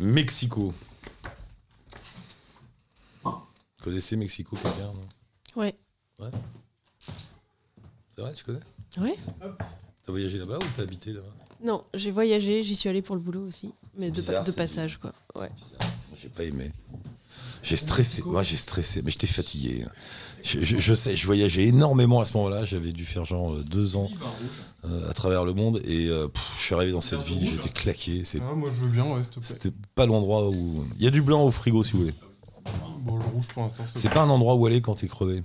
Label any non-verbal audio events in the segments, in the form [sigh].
Mexico. Connaissez Mexico, quelqu'un non? Ouais. C'est vrai, tu connais? Ouais. T'as voyagé là-bas ou t'as habité là-bas? Non, j'ai voyagé, j'y suis allé pour le boulot aussi. Mais de, bizarre, de c'est passage, quoi. Ouais. J'ai pas aimé. J'ai stressé. Moi, j'ai stressé, mais j'étais fatigué. Je, je- je sais, je voyageais énormément à ce moment-là. J'avais dû faire genre euh, deux ans euh, à travers le monde et euh, pff, je suis arrivé dans cette ville, j'étais claqué. C'est- Ah, moi je veux bien, ouais, s'il te plaît. C'était pas l'endroit où. Il y a du blanc au frigo si vous voulez. Bon, le rouge pour l'instant, c'est C'est pas un endroit où aller quand t'es crevé.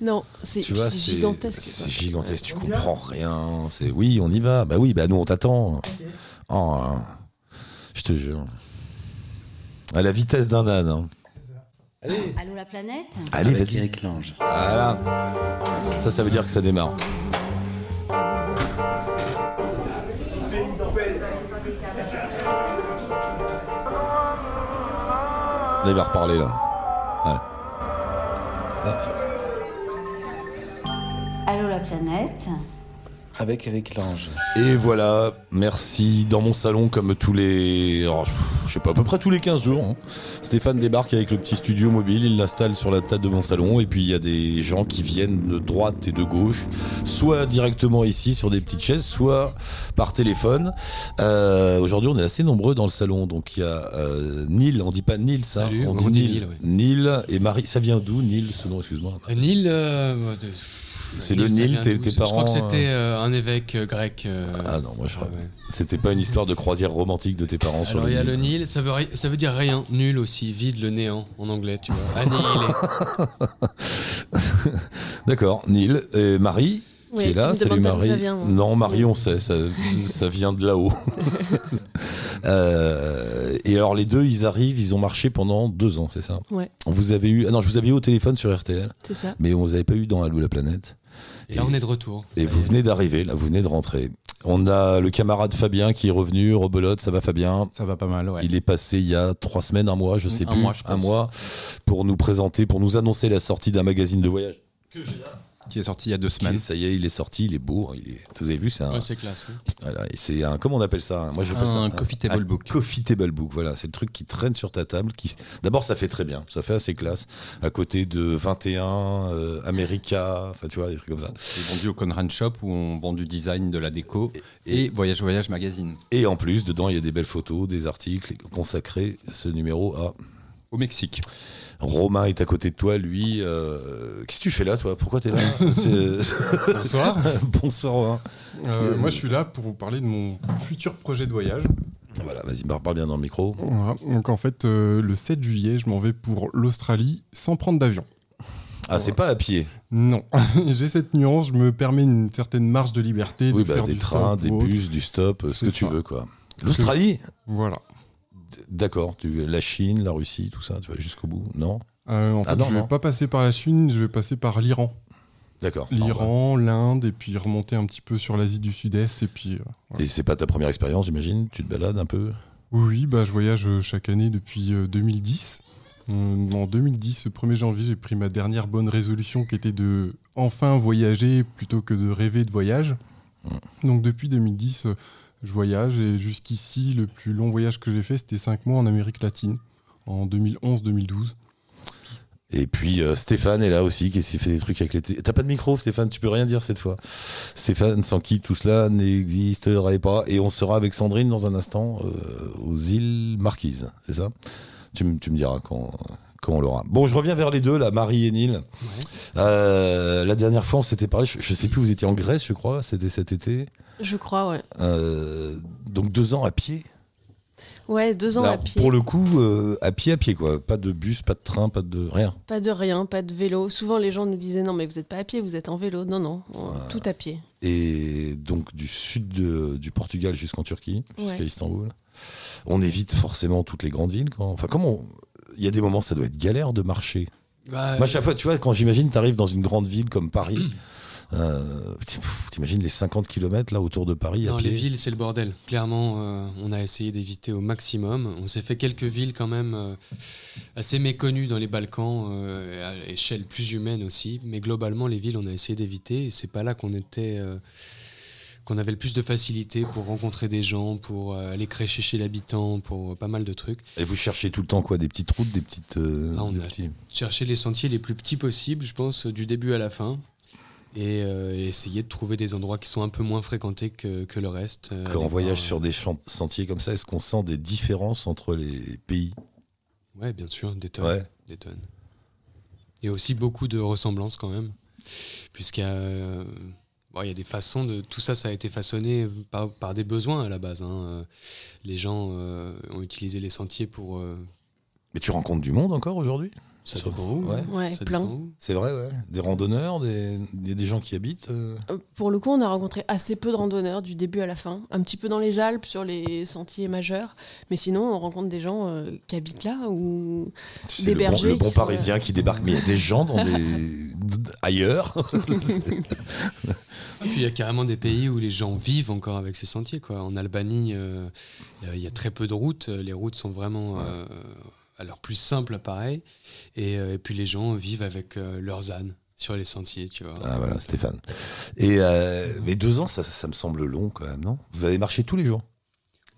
Non, c'est gigantesque. C'est gigantesque. Tu comprends rien. C'est oui, on y va. Bah oui, bah nous on t'attend. Oh, hein. je te jure. À la vitesse d'un âne. hein. Allô la planète Allez, vas-y. Eric Lange. Voilà. Ça, ça veut dire que ça démarre. Là, il va reparler là. Allô la planète Avec Eric Lange. Et voilà, merci. Dans mon salon, comme tous les. alors, je sais pas, à peu près tous les 15 jours. hein. Stéphane débarque avec le petit studio mobile, il l'installe sur la table de mon salon. Et puis il y a des gens qui viennent de droite et de gauche, soit directement ici sur des petites chaises, soit par téléphone. Euh, Aujourd'hui, on est assez nombreux dans le salon. Donc il y a euh, Neil, on dit pas Neil, ça Salut, on on dit Neil. Neil. Neil et Marie. Ça vient d'où, Neil, ce nom, excuse-moi Euh, Nil, euh, de- C'est Nil, le Nil, tes- tes Je crois que parents, c'était euh, un évêque euh, grec. euh, Ah non, moi je ouais, ouais. C'était pas une histoire de croisière romantique de tes parents sur Alors le il y a Nil. le Nil, ça veut, ça veut dire rien, nul aussi, vide, le néant en anglais, tu vois. [laughs] Annihilé. D'accord, Neil et Marie qui est tu là. me Salut Marie. ça vient, non, Marie, on sait, ça, ça vient de là-haut. [laughs] [laughs] Euh, et alors les deux, ils arrivent, ils ont marché pendant deux ans, c'est ça Ouais, Vous avez eu, ah non, je vous avais eu au téléphone sur RTL, c'est ça. mais on vous avait pas eu dans Allô la planète. Et là on est de retour. Et vous venez d'arriver, là, vous venez de rentrer. On a le camarade Fabien qui est revenu, rebelote, ça va Fabien Ça va pas mal, ouais. Il est passé il y a trois semaines, un mois, je sais Un plus, mois, je pense. un mois, pour nous présenter, pour nous annoncer la sortie d'un magazine de voyage. Qui est sorti il y a deux est- semaines. ça y est, il est sorti, il est beau. hein, Il est, vous avez vu, c'est un, Ouais, c'est classe. hein. voilà, et c'est un, comment on appelle ça Moi, j'appelle ça Un coffee table book. Coffee table book. Voilà, c'est le truc qui traîne sur ta table. Qui, d'abord, ça fait très bien, ça fait assez classe. À côté de 21, euh, America, enfin, tu vois, des trucs comme ça. C'est vendu au Conran Shop où on vend du design, de la déco et, Voyage Voyage Magazine. Et en plus, dedans, il y a des belles photos, des articles consacrés. Ce numéro à Au Mexique. Romain est à côté de toi, lui. euh, Qu'est-ce que tu fais là, toi? Pourquoi t'es là? [laughs] Bonsoir. [laughs] Bonsoir, Romain. Euh, moi, je suis là pour vous parler de mon futur projet de voyage. Voilà, vas-y, parle bien dans le micro. Voilà. Donc, en fait, euh, le 7 juillet, je m'en vais pour l'Australie sans prendre d'avion. Ah, c'est pas à pied? Non, [laughs] j'ai cette nuance, je me permets une certaine marge de liberté. Oui, de bah, faire des du trains, stop des bus, du stop, ce que tu veux, quoi. que- L'Australie? Voilà. D'accord, tu la Chine, la Russie, tout ça, tu vas jusqu'au bout Non Euh, en fait, Ah non, je vais non. pas passer par la Chine, je vais passer par l'Iran. D'accord. L'Iran, l'Inde, et puis remonter un petit peu sur l'Asie du Sud-Est. Et puis, euh, voilà. Et c'est pas ta première expérience, j'imagine? Tu te balades un peu? Oui, bah, je voyage euh, chaque année depuis euh, 2010. Euh, en 2010, le 1er janvier, j'ai pris ma dernière bonne résolution qui était de enfin voyager plutôt que de rêver de voyage. Donc depuis 2010, euh, je voyage et jusqu'ici, le plus long voyage que j'ai fait, c'était 5 mois en Amérique latine, en 2011-2012. Et puis euh, Stéphane est là aussi, qui s'est fait des trucs avec les. T'as pas de micro, Stéphane, tu peux rien dire cette fois. Stéphane, sans qui tout cela n'existerait pas. Et on sera avec Sandrine dans un instant euh, aux îles Marquises, c'est ça? Tu, tu me diras quand, quand on l'aura. Bon, je reviens vers les deux, là, Marie et Neil. Euh, la dernière fois, on s'était parlé, je, je sais plus, vous étiez en Grèce, je crois, c'était cet été. Je crois, ouais. Euh, donc deux ans à pied. Ouais, deux ans Alors, à pied. Pour le coup, euh, à pied, à pied, quoi. Pas de bus, pas de train, pas de rien. Pas de rien, pas de vélo. Souvent, les gens nous disaient non, mais vous n'êtes pas à pied, vous êtes en vélo. Non, non, on- tout à pied. et donc du sud de- du Portugal jusqu'en Turquie, jusqu'à Ouais. Istanbul. On évite forcément toutes les grandes villes. Quand... Enfin, comment on- Il y a des moments, ça doit être galère de marcher. Bah, Moi, à chaque fois, tu vois, quand j'imagine, tu arrives dans une grande ville comme Paris, euh, pff, t'imagines les 50 km là autour de Paris Dans les villes, c'est le bordel. Clairement, euh, on a essayé d'éviter au maximum. On s'est fait quelques villes quand même euh, assez méconnues dans les Balkans, euh, à échelle plus humaine aussi. Mais globalement, les villes, on a essayé d'éviter. Et c'est pas là qu'on était, euh, qu'on avait le plus de facilité pour rencontrer des gens, pour euh, aller crécher chez l'habitant, pour pas mal de trucs. Et vous cherchez tout le temps quoi Des petites routes, des petites. euh, Ah, on a petits- les sentiers les plus petits possibles, je pense, du début à la fin. Et, euh, et essayer de trouver des endroits qui sont un peu moins fréquentés que, que le reste. euh, Quand on voyage sur des sentiers comme ça, est-ce qu'on sent des différences entre les pays? Euh, Ouais, bien sûr, des tonnes. Ouais. Des tonnes. Il y a aussi beaucoup de ressemblances quand même. Puisqu'il y a, il y a des façons de. Tout ça, ça a été façonné par, des besoins à la base. hein. Les gens euh, ont utilisé les sentiers pour. euh, Mais tu rencontres du monde encore aujourd'hui? Ça Sur- dépend ouais. Ouais, Ça plein. C'est vrai, ouais. Des randonneurs, des... il y a des gens qui habitent. euh Euh, Pour le coup, on a rencontré assez peu de randonneurs du début à la fin. Un petit peu dans les Alpes, sur les sentiers majeurs. Mais sinon, on rencontre des gens euh, qui habitent là ou Des le bon, bergers le bon qui parisien qui débarque. Mais il y a des gens dans des... [laughs] ailleurs. Et puis il y a carrément des pays où les gens vivent encore avec ces sentiers. Quoi. En Albanie, euh, il y a- il y a très peu de routes. Les routes sont vraiment euh, à leur plus simple appareil. Et, euh, et puis les gens vivent avec euh, leurs ânes sur les sentiers, tu vois. ah voilà, Stéphane. Et euh, mais deux ans, ça, ça me semble long quand même, non? Vous avez marché tous les jours?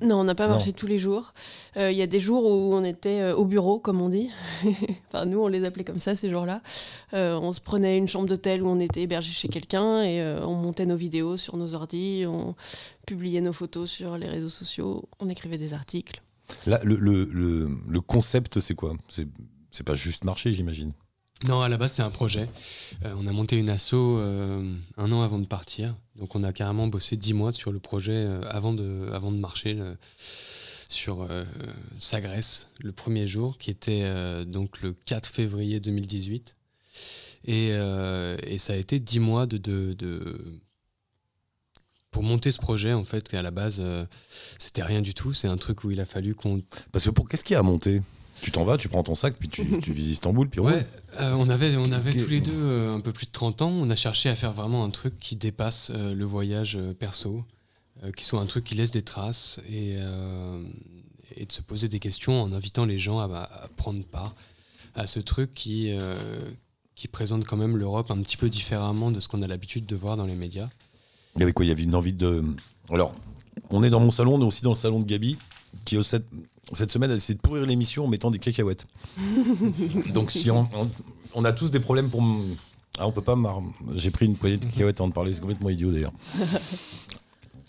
Non, on n'a pas Non. marché tous les jours. Euh, Il y a des jours où on était euh, au bureau, comme on dit. [laughs] enfin, nous, on les appelait comme ça ces jours-là. Euh, on se prenait une chambre d'hôtel où on était hébergé chez quelqu'un et euh, on montait nos vidéos sur nos ordis, on publiait nos photos sur les réseaux sociaux, on écrivait des articles. Là, le, le, le, concept, c'est quoi? C'est pas juste marcher, j'imagine. Non, à la base, c'est un projet. Euh, on a monté une asso euh, un an avant de partir. Donc, on a carrément bossé dix mois sur le projet euh, avant, de, avant de marcher sur Sagresse, le premier jour, qui était donc le 4 février 2018. Et, et ça a été dix mois de, de- pour monter ce projet, en fait, qu'à la base, euh, c'était rien du tout. C'est un truc où il a fallu qu'on Parce que pour qu'est-ce qu'il y a à monter? Tu t'en vas, tu prends ton sac, puis tu, tu [laughs] vises Istanbul, puis Ouais, euh, on avait, on avait tous les deux euh, un peu plus de 30 ans. On a cherché à faire vraiment un truc qui dépasse le voyage perso, qui soit un truc qui laisse des traces et, et de se poser des questions en invitant les gens à, à prendre part à ce truc qui, qui présente quand même l'Europe un petit peu différemment de ce qu'on a l'habitude de voir dans les médias. Il y avait quoi? Il y avait une envie de. Alors, on est dans mon salon, on est aussi dans le salon de Gabi, qui euh, cette, semaine a essayé de pourrir l'émission en mettant des cacahuètes. [laughs] Donc, si on, a tous des problèmes pour. Ah, on peut pas. J'ai pris une poignée de cacahuètes avant de parler, c'est complètement idiot d'ailleurs.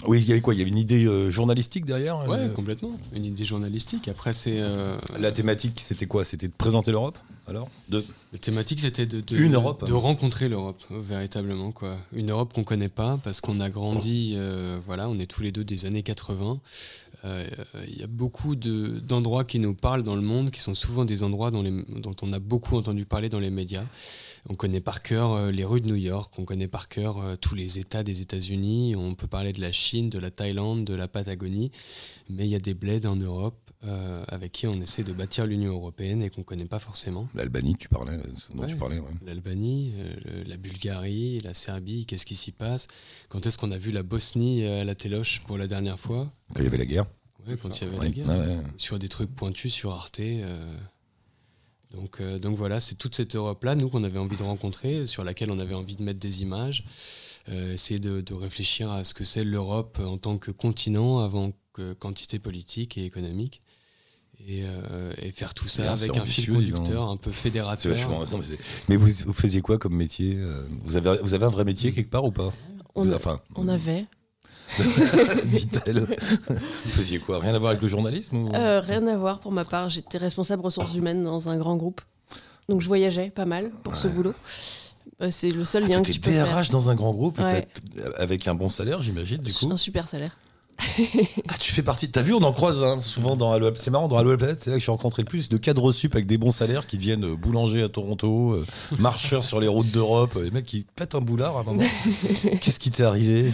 Oui, il y avait quoi? Il y avait une idée euh, journalistique derrière euh, complètement. Une idée journalistique. Après, c'est. euh, La thématique, c'était quoi? C'était de présenter l'Europe Alors? De... La thématique, c'était de, de, Une Europe. de rencontrer l'Europe, véritablement. Quoi. Une Europe qu'on connaît pas, parce qu'on a grandi, voilà, on est tous les deux des années 80. Euh, Il y a beaucoup de- d'endroits qui nous parlent dans le monde, qui sont souvent des endroits dont, les- dont on a beaucoup entendu parler dans les médias. On connaît par cœur euh, les rues de New York, on connaît par cœur euh, tous les États des États-Unis, on peut parler de la Chine, de la Thaïlande, de la Patagonie, mais il y a des bleds en Europe euh, avec qui on essaie de bâtir l'Union européenne et qu'on ne connaît pas forcément. L'Albanie, tu parlais, dont Ouais. tu parlais, ouais. L'Albanie, euh, la Bulgarie, la Serbie, qu'est-ce qui s'y passe? Quand est-ce qu'on a vu la Bosnie à la téloche pour la dernière fois? Quand il y avait la guerre. Ouais, Quand il y avait la guerre. Sur des trucs pointus sur Arte. euh. Donc, euh, donc voilà, c'est toute cette Europe-là, nous, qu'on avait envie de rencontrer, sur laquelle on avait envie de mettre des images, euh, essayer de, de réfléchir à ce que c'est l'Europe en tant que continent avant que quantité politique et économique. Et, euh, et faire tout ça avec un fil conducteur un peu C'est fédérateur. vachement intéressant, mais vous, vous faisiez quoi comme métier vous avez, vous avez un vrai métier quelque part ou pas? On, Vous- a- Enfin, on avait. [laughs] dit-elle. vous faisiez quoi Rien à voir avec le journalisme ou... Euh, rien à voir pour ma part. J'étais responsable ressources humaines dans un grand groupe. Donc je voyageais pas mal pour ce boulot. Euh, c'est le seul Ah, lien que tu peux faire. DRH dans un grand groupe Ouais. t'as- avec un bon salaire, j'imagine, du coup. Un super salaire. [laughs] Ah, tu fais partie. T'as vu, on en croise hein, souvent dans Allo C'est marrant, dans Allo Planète, c'est là que j'ai rencontré le plus de cadres sup avec des bons salaires qui deviennent euh, boulangers à Toronto, euh, marcheurs sur les routes d'Europe, euh, les mecs qui pètent un boulard à un moment. [laughs] Qu'est-ce qui t'est arrivé?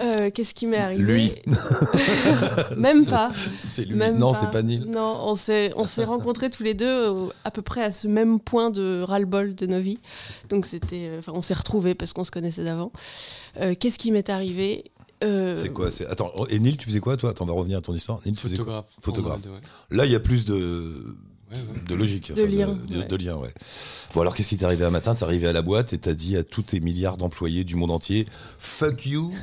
Euh, Qu'est-ce qui m'est arrivé Lui. [laughs] Même pas. C'est lui. Même non, c'est pas Neil. Non, on s'est on s'est rencontrés tous les deux au- à peu près à ce même point de ras-le-bol de nos vies. Donc c'était, euh, enfin, on s'est retrouvés parce qu'on se connaissait d'avant. Euh, Qu'est-ce qui m'est arrivé Euh, C'est quoi. Attends, et Neil, tu faisais quoi toi? Attends, on va revenir à ton histoire. Neil, tu faisais quoi? Photographe. Mode, ouais. Là, il y a plus de. De logique. De lien, De, ouais. de lien, ouais. Bon, alors qu'est-ce qui t'est arrivé un matin? T'es arrivé à la boîte et t'as dit à tous tes milliards d'employés du monde entier Fuck you [laughs]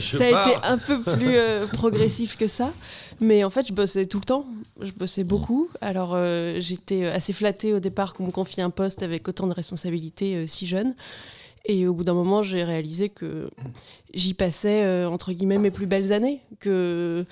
ça a pars. été un peu plus euh, progressif que ça. Mais en fait, je bossais tout le temps. Je bossais beaucoup. Alors, euh, j'étais assez flattée au départ qu'on me confie un poste avec autant de responsabilités euh, si jeune. Et au bout d'un moment, j'ai réalisé que j'y passais, euh, entre guillemets, mes plus belles années. Que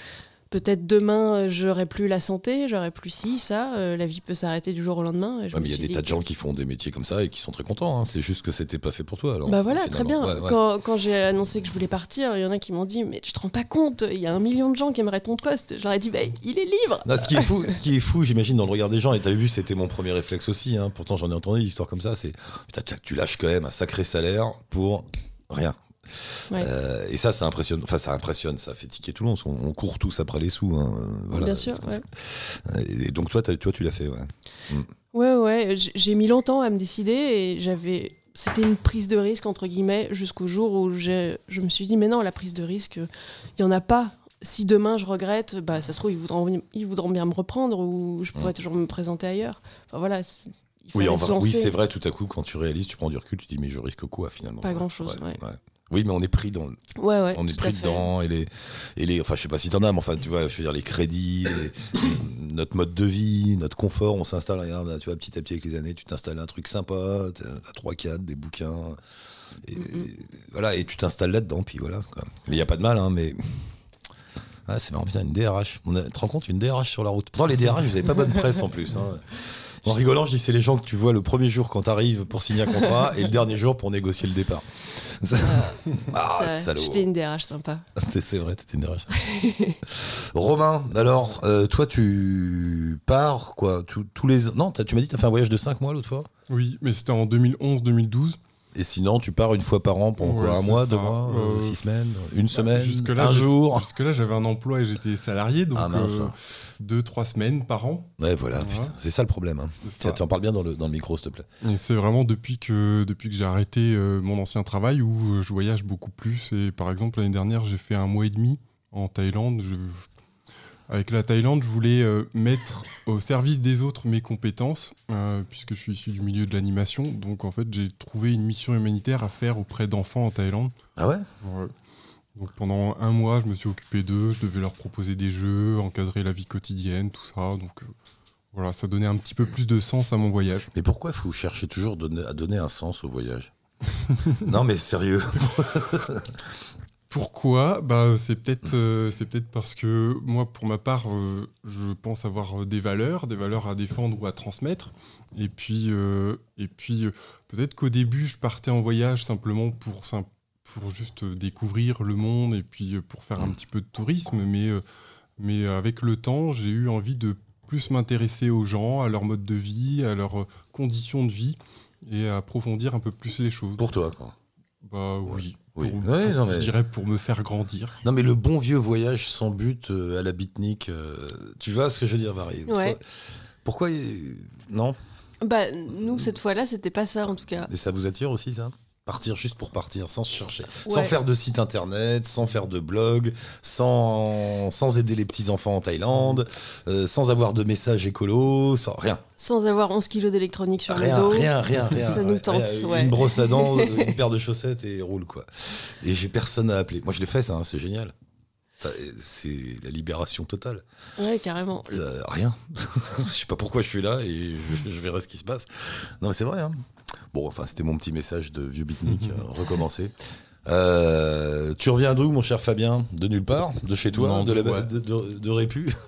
peut-être demain, euh, j'aurais plus la santé, j'aurais plus ci, ça. euh, la vie peut s'arrêter du jour au lendemain. Ouais, il y a des tas de gens qui font des métiers comme ça et qui sont très contents. hein. C'est juste que c'était pas fait pour toi. Alors, Bah voilà, très bien. finalement. Ouais, ouais. Quand, quand j'ai annoncé que je voulais partir, il y en a qui m'ont dit Mais tu te rends pas compte, il y a un million de gens qui aimeraient ton poste. Je leur ai dit Bah, il est libre Non, ce qui est fou, ce qui est fou, j'imagine dans le regard des gens. Et t'as vu, c'était mon premier réflexe aussi. hein. Pourtant, j'en ai entendu des histoires comme ça. C'est putain, tu lâches quand même un sacré salaire pour rien. Ouais. Euh, et ça, ça impressionne. Enfin, ça impressionne, ça fait tiquer tout le monde. On, on court tous après les sous. hein. Voilà, Bien sûr, ouais. ça. Et donc toi, toi, tu l'as fait. Ouais. Ouais, ouais, j'ai mis longtemps à me décider et j'avais. C'était une prise de risque, entre guillemets, jusqu'au jour où je me suis dit Mais non, la prise de risque, il y en a pas. Si demain je regrette, bah, ça se trouve, ils voudront, ils voudront bien me reprendre ou je pourrais toujours me présenter ailleurs. Enfin, voilà. il Oui, fallait en se vrai- oui, c'est vrai. Tout à coup, quand tu réalises, tu prends du recul, tu dis mais je risque quoi finalement? Pas Ouais, grand-chose, ouais. Oui, mais on est pris dans, Ouais, ouais. on est à pris dedans et les et les enfin je sais pas si t'en as mais enfin tu vois je veux dire les crédits les- notre mode de vie notre confort on s'installe regarde tu vois petit à petit avec les années tu t'installes un truc sympa un 3 4 des bouquins et, et voilà et tu t'installes là dedans puis voilà quoi. mais il y a pas de mal hein mais ah, c'est marrant, putain, une DRH. On a, tu te rends compte, une DRH sur la route. Pourtant, les DRH, vous avez pas bonne presse en plus. Hein. [laughs] En rigolant, je dis c'est les gens que tu vois le premier jour quand t'arrives pour signer un contrat et le dernier jour pour négocier le départ. ah, salaud. J'étais une DRH sympa. C'est vrai, t'étais une DRH. Romain, alors, euh, toi, tu pars, quoi, tous- tous les... Non, tu m'as dit que t'as fait un voyage de 5 mois l'autre fois Oui, mais c'était en 2011-2012. Et sinon, tu pars une fois par an pendant quoi Ouais, Un mois, ça. deux mois, euh, Euh, six semaines, une semaine, jusque-là, un jour Jusque-là, j'avais un emploi et j'étais salarié, donc Ah, mince. euh, deux, trois semaines par an. Ouais, voilà, c'est ça le problème. Hein. Tiens, tu en parles bien dans le, dans le micro, s'il te plaît. Et c'est vraiment depuis que, depuis que j'ai arrêté euh, mon ancien travail où euh, je voyage beaucoup plus. Et par exemple, l'année dernière, j'ai fait un mois et demi en Thaïlande. Je- avec la Thaïlande, je voulais euh, mettre au service des autres mes compétences, euh, puisque je suis issu du milieu de l'animation. Donc en fait, j'ai trouvé une mission humanitaire à faire auprès d'enfants en Thaïlande. Ah ouais? Ouais. Donc pendant un mois, je me suis occupé d'eux, je devais leur proposer des jeux, encadrer la vie quotidienne, tout ça. Donc euh, voilà, ça donnait un petit peu plus de sens à mon voyage. Mais pourquoi faut chercher toujours donner- à donner un sens au voyage? [laughs] Non, mais sérieux. [laughs] Pourquoi? Bah, C'est peut-être euh, peut-être parce que moi, pour ma part, euh, je pense avoir des valeurs, des valeurs à défendre ou à transmettre. Et puis, et puis peut-être qu'au début, je partais en voyage simplement pour, sim- pour juste découvrir le monde et puis euh, pour faire un petit peu de tourisme. Mais, euh, mais avec le temps, j'ai eu envie de plus m'intéresser aux gens, à leur mode de vie, à leurs euh, conditions de vie et à approfondir un peu plus les choses. Pour toi, quoi. Bah oui. Oui. Pour- Ouais, pour- non, mais- Je dirais pour me faire grandir. Non, mais le bon vieux voyage sans but euh, à la euh, tu vois ce que je veux dire, Marie? Ouais. Pourquoi Non? Bah, nous, cette fois-là, c'était pas ça en tout cas. Et ça vous attire aussi, ça? Partir juste pour partir, sans se chercher. Sans faire de site internet, sans faire de blog, sans, sans aider les petits-enfants en Thaïlande, euh, sans avoir de messages écolo, sans rien. Sans avoir 11 kilos d'électronique sur Rien, le dos. rien, rien, [laughs] rien. Ça nous tente, rien. ouais. Une brosse à dents, [laughs] une paire de chaussettes et roule, quoi. Et j'ai personne à appeler. Moi, je l'ai fait, ça, hein, c'est génial. C'est la libération totale. Ouais, carrément. Rien. [laughs] je sais pas pourquoi je suis là et je, je verrai ce qui se passe. Non, mais c'est vrai. hein. Bon, enfin, c'était mon petit message de vieux beatnik, [laughs] euh, recommencer. Euh, tu reviens d'où, mon cher Fabien? De nulle part? De chez toi? Non, De, la, ouais. de, de- de Répu? [laughs]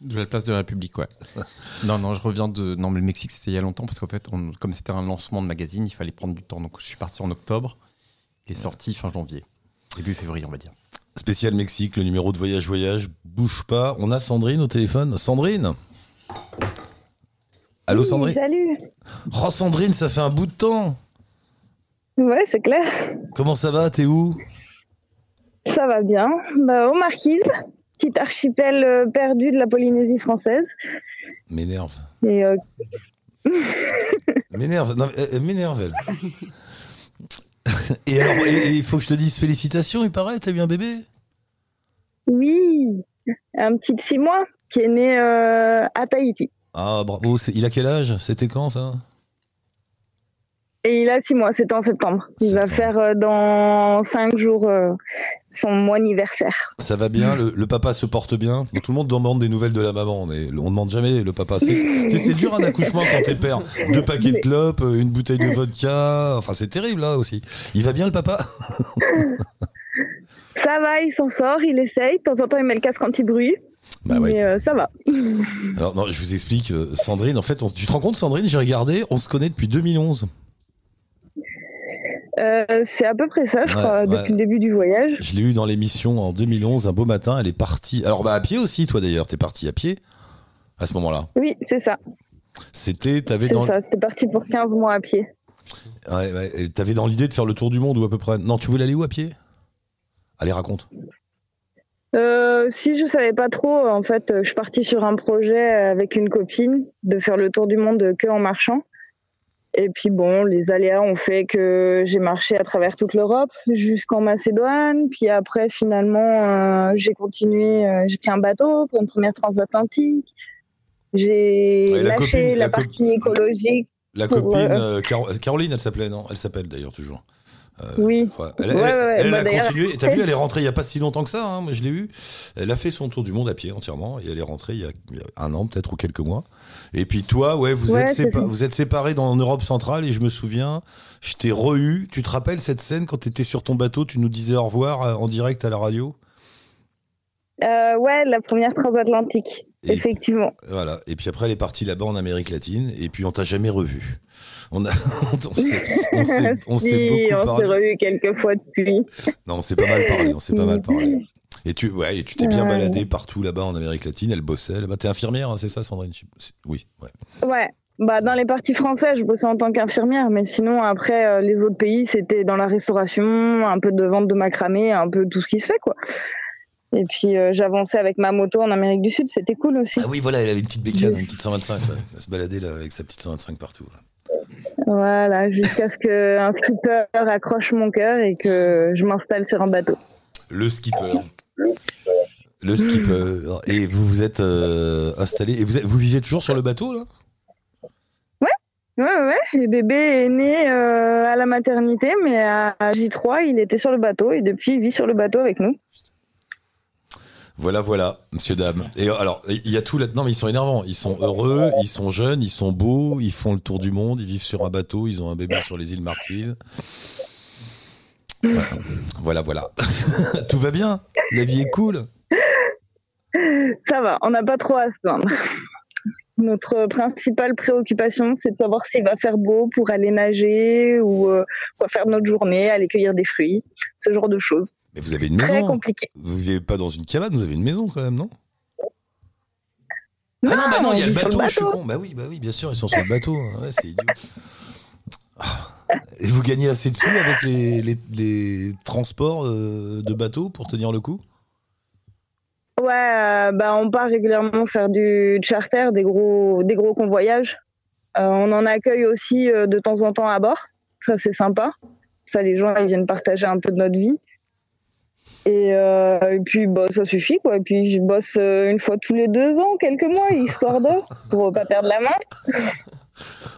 De la place de la République, ouais. [laughs] non, non, je reviens de. Non, mais le Mexique, c'était il y a longtemps parce qu'en fait, on- comme c'était un lancement de magazine, il fallait prendre du temps. Donc, je suis parti en octobre. Il est sorti fin janvier. Début février, on va dire. Spécial Mexique, le numéro de Voyage Voyage. Bouge pas. On a Sandrine au téléphone. Sandrine? Allô, Oui, Sandrine Salut. Oh, Sandrine, ça fait un bout de temps Ouais, c'est clair. Comment ça va? T'es où? Ça va bien. Bah, aux Marquises, petit archipel euh, perdu de la Polynésie française. M'énerve. Et euh, [laughs] M'énerve. Elle m'énerve, elle. Et alors, il faut que je te dise félicitations, il paraît, t'as eu un bébé? Oui, un petit de six mois. qui est né à Tahiti. Ah bravo, il a quel âge? C'était quand ça? Et il a six mois, c'était en septembre. Il va faire euh, dans cinq jours euh, son mois anniversaire. Ça va bien, le, papa se porte bien? tout le monde demande des nouvelles de la maman, mais on demande jamais le papa. [laughs] C'est dur un accouchement quand t'es père. Deux paquets de clopes, euh, une bouteille de vodka. Enfin, c'est terrible là aussi. Il va bien le papa? [laughs] Ça va, il s'en sort, il essaye. De temps en temps, il met le casque anti-bruit. Bah mais ça va. [laughs] Alors non, je vous explique, Sandrine. En fait, tu te rends compte, Sandrine, j'ai regardé, on se connaît depuis 2011. Euh, c'est à peu près ça, je crois, depuis le début du voyage. Je l'ai eu dans l'émission en 2011, un beau matin. Elle est partie. Alors, bah, à pied aussi, toi d'ailleurs. T'es parti à pied à ce moment-là Oui, c'est ça. C'était. T'avais dans. ça, c'était parti pour 15 mois à pied. Ouais, ouais. T'avais dans l'idée de faire le tour du monde ou à peu près? Non, tu voulais aller où à pied? Allez, raconte. Euh, si je savais pas trop, en fait, je suis partie sur un projet avec une copine de faire le tour du monde que en marchant. Et puis bon, les aléas ont fait que j'ai marché à travers toute l'Europe jusqu'en Macédoine. Puis après, finalement, euh, j'ai continué, euh, j'ai pris un bateau pour une première transatlantique. J'ai lâché la, partie écologique. La copine, euh, Caroline, elle s'appelait, non Elle s'appelle d'ailleurs toujours. Oui. Elle, elle, a continué. T'as vu, elle est rentrée il n'y a pas si longtemps que ça. Hein, moi, je l'ai vu. Elle a fait son tour du monde à pied entièrement et elle est rentrée il y a un an peut-être ou quelques mois. Et puis toi, ouais, vous, êtes, vous êtes séparés dans Europe centrale et je me souviens, je t'ai re-eu. Tu te rappelles cette scène quand tu étais sur ton bateau, tu nous disais au revoir euh, en direct à la radio? Euh, Ouais, la première transatlantique, effectivement. Voilà. Et puis après, elle est partie là-bas en Amérique latine et puis on t'a jamais revu. On, a, [laughs] on s'est beaucoup parlé. On s'est [laughs] revu quelques fois depuis. Non, on s'est pas mal parlé. On s'est pas mal parlé. [laughs] Et tu ouais, tu t'es bien baladé partout là-bas en Amérique latine, elle bossait là-bas. T'es infirmière, hein, c'est ça, Sandrine? Oui, ouais. Ouais. Bah, dans les parties françaises, je bossais en tant qu'infirmière, mais sinon, après, euh, les autres pays, c'était dans la restauration, un peu de vente de macramé, un peu tout ce qui se fait, quoi. Et puis, euh, j'avançais avec ma moto en Amérique du Sud, c'était cool aussi. Ah oui, voilà, elle avait une petite bécane, une petite 125, Elle se baladait là, avec sa petite 125 partout. Voilà, jusqu'à ce qu'un skipper accroche mon cœur et que je m'installe sur un bateau. Le skipper. Le skipper. Et vous vous êtes euh, installé. Et vous, vous vivez toujours sur le bateau, là? Ouais, ouais, ouais. Le bébé est né euh, à la maternité, mais à, J3, il était sur le bateau et depuis, il vit sur le bateau avec nous. Voilà, voilà, monsieur, dame. Et alors, il y a tout là-dedans, mais ils sont énervants. Ils sont heureux, ils sont jeunes, ils sont beaux, ils font le tour du monde, ils vivent sur un bateau, ils ont un bébé sur les îles Marquises. Voilà, voilà. [laughs] Tout va bien La vie est cool Ça va, on n'a pas trop à se plaindre. Notre principale préoccupation, c'est de savoir s'il va faire beau pour aller nager ou euh, quoi faire notre journée, aller cueillir des fruits, ce genre de choses. Mais vous avez une maison Très compliqué. Vous vivez pas dans une cabane, vous avez une maison quand même, non? Non, ah non, bah non, il y a le bateau, je suis con. Bah oui, bah oui, bien sûr, ils sont sur le bateau. Hein. Ouais, c'est idiot. Ah. Et vous gagnez assez de sous avec les, transports euh, de bateaux pour tenir le coup? Ouais, euh, bah on part régulièrement faire du charter, des gros, des gros convoyages. Euh, on en accueille aussi de temps en temps à bord. Ça, c'est sympa. Ça, les gens ils viennent partager un peu de notre vie. Et, puis, bah, ça suffit, quoi. Et puis, je bosse une fois tous les deux ans, quelques mois, histoire de, pour pas perdre la main. [laughs]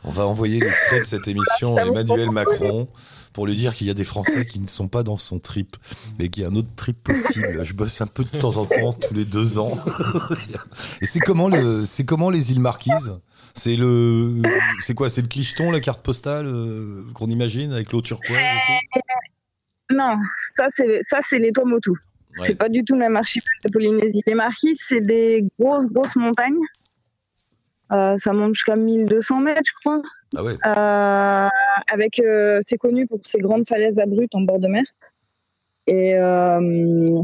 On va envoyer l'extrait de cette émission à Emmanuel Macron pour lui dire qu'il y a des Français qui ne sont pas dans son trip, mais qu'il y a un autre trip possible. Je bosse un peu de temps en temps, tous les deux ans. [laughs] et c'est comment, le, comment les îles Marquises? C'est le, c'est quoi? C'est le clicheton, la carte postale euh, qu'on imagine avec l'eau turquoise Non, ça c'est ça c'est les Tuamotu. C'est pas du tout le même archipel de Polynésie. Les Marquises, c'est des grosses grosses montagnes euh, ça monte jusqu'à 1200 mètres, je crois. Ah ouais. Euh, avec, euh, c'est connu pour ses grandes falaises abruptes en bord de mer. Et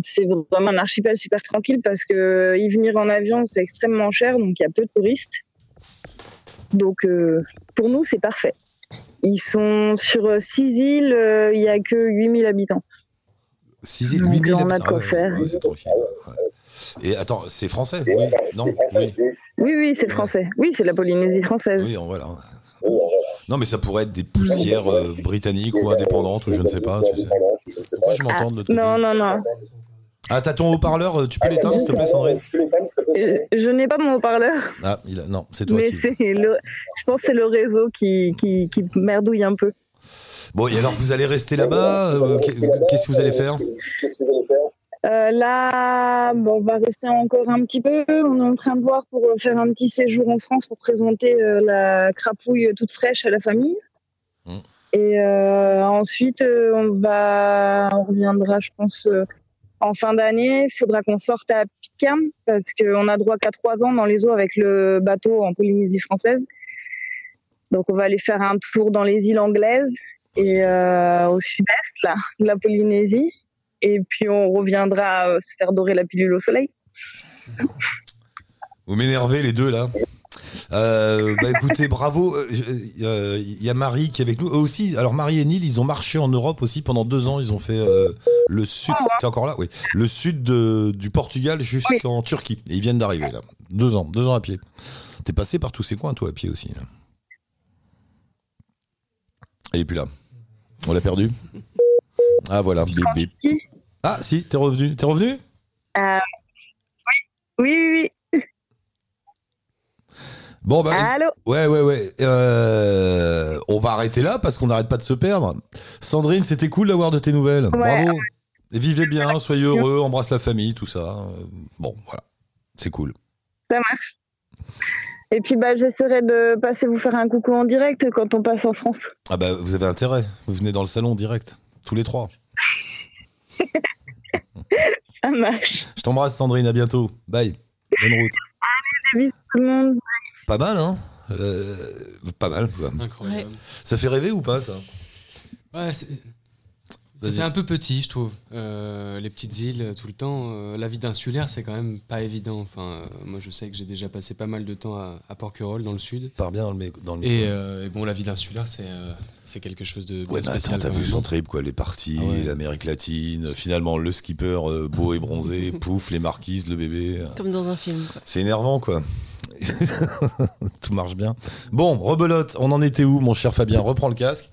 c'est vraiment un archipel super tranquille parce que y venir en avion, c'est extrêmement cher, donc il y a peu de touristes. Donc pour nous, c'est parfait. Ils sont sur 6 îles, il n'y a que 8000 habitants. 6 îles, 8000 habitants. On a de quoi faire. Et attends, c'est français? Oui, non Oui. Oui, oui, c'est français. Oui, c'est la Polynésie française. Oui, voilà. Non, mais ça pourrait être des poussières euh, britanniques ou indépendantes, ou je ne sais pas. Tu sais. Pourquoi je m'entends de l'autre Non, non, non. Ah, t'as ton haut-parleur, euh, tu peux l'éteindre s'il te plaît, Sandrine Euh, Je n'ai pas mon haut-parleur, Ah, il a- non, c'est toi mais qui. le, je pense que c'est le réseau qui, qui, qui merdouille un peu. Bon, et alors vous allez rester là-bas euh, Qu'est-ce que vous allez faire? Euh, là, bon, on va rester encore un petit peu. On est en train de voir pour faire un petit séjour en France pour présenter euh, la crapouille toute fraîche à la famille. Mm. Et euh, ensuite, euh, on va, on reviendra, je pense, euh, en fin d'année. Il faudra qu'on sorte à Pitcairn parce qu'on a droit qu'à trois ans dans les eaux avec le bateau en Polynésie française. Donc, on va aller faire un tour dans les îles anglaises et euh, au sud-est là, de la Polynésie. Et puis on reviendra euh, se faire dorer la pilule au soleil. Vous m'énervez les deux là. Euh, bah écoutez, bravo. Euh, euh, Il y a Marie qui est avec nous. Eux aussi, alors Marie et Neil, ils ont marché en Europe aussi pendant deux ans. Ils ont fait euh, le sud. T'es encore là? Oui. Le sud de- du Portugal jusqu'en Turquie. Et ils viennent d'arriver là. Deux ans, deux ans à pied. T'es passé par tous ces coins, toi, à pied aussi. là. Elle est plus là. On l'a perdu. Ah voilà, bip bip. Ah si, t'es revenu. T'es revenu? Euh, oui, oui, oui. Bon bah. Allô Ouais, ouais, ouais. Euh, on va arrêter là parce qu'on n'arrête pas de se perdre. Sandrine, c'était cool d'avoir de tes nouvelles. Bravo. Vivez bien, soyez heureux, embrasse la famille, tout ça. Euh, Bon, voilà. C'est cool. Ça marche. Et puis bah, j'essaierai de passer vous faire un coucou en direct quand on passe en France. Ah bah, vous avez intérêt. Vous venez dans le salon direct. Tous les trois. [laughs] Ça marche. Je t'embrasse, Sandrine. À bientôt. Bye. Bonne route. Des bisous tout le monde. Pas mal, hein Euh, Pas mal. quoi. Incroyable. Ça fait rêver ou pas, ça? Ouais, c'est un peu petit, je trouve. Euh, les petites îles, euh, tout le temps. euh, la vie d'insulaire, c'est quand même pas évident. Enfin, euh, moi, je sais que j'ai déjà passé pas mal de temps à, à Porquerolles, dans le sud. Pars bien dans le, dans le Et, euh, et bon, la vie d'insulaire, c'est euh, c'est quelque chose de Ouais, spécial. t'as vu son trip, quoi. Les parties, Ah ouais. l'Amérique latine, finalement, le skipper euh, beau et bronzé, [laughs] pouf, les marquises, le bébé. Comme dans un film. C'est énervant, quoi. [laughs] Tout marche bien. Bon, rebelote, on en était où, mon cher Fabien? Reprends le casque.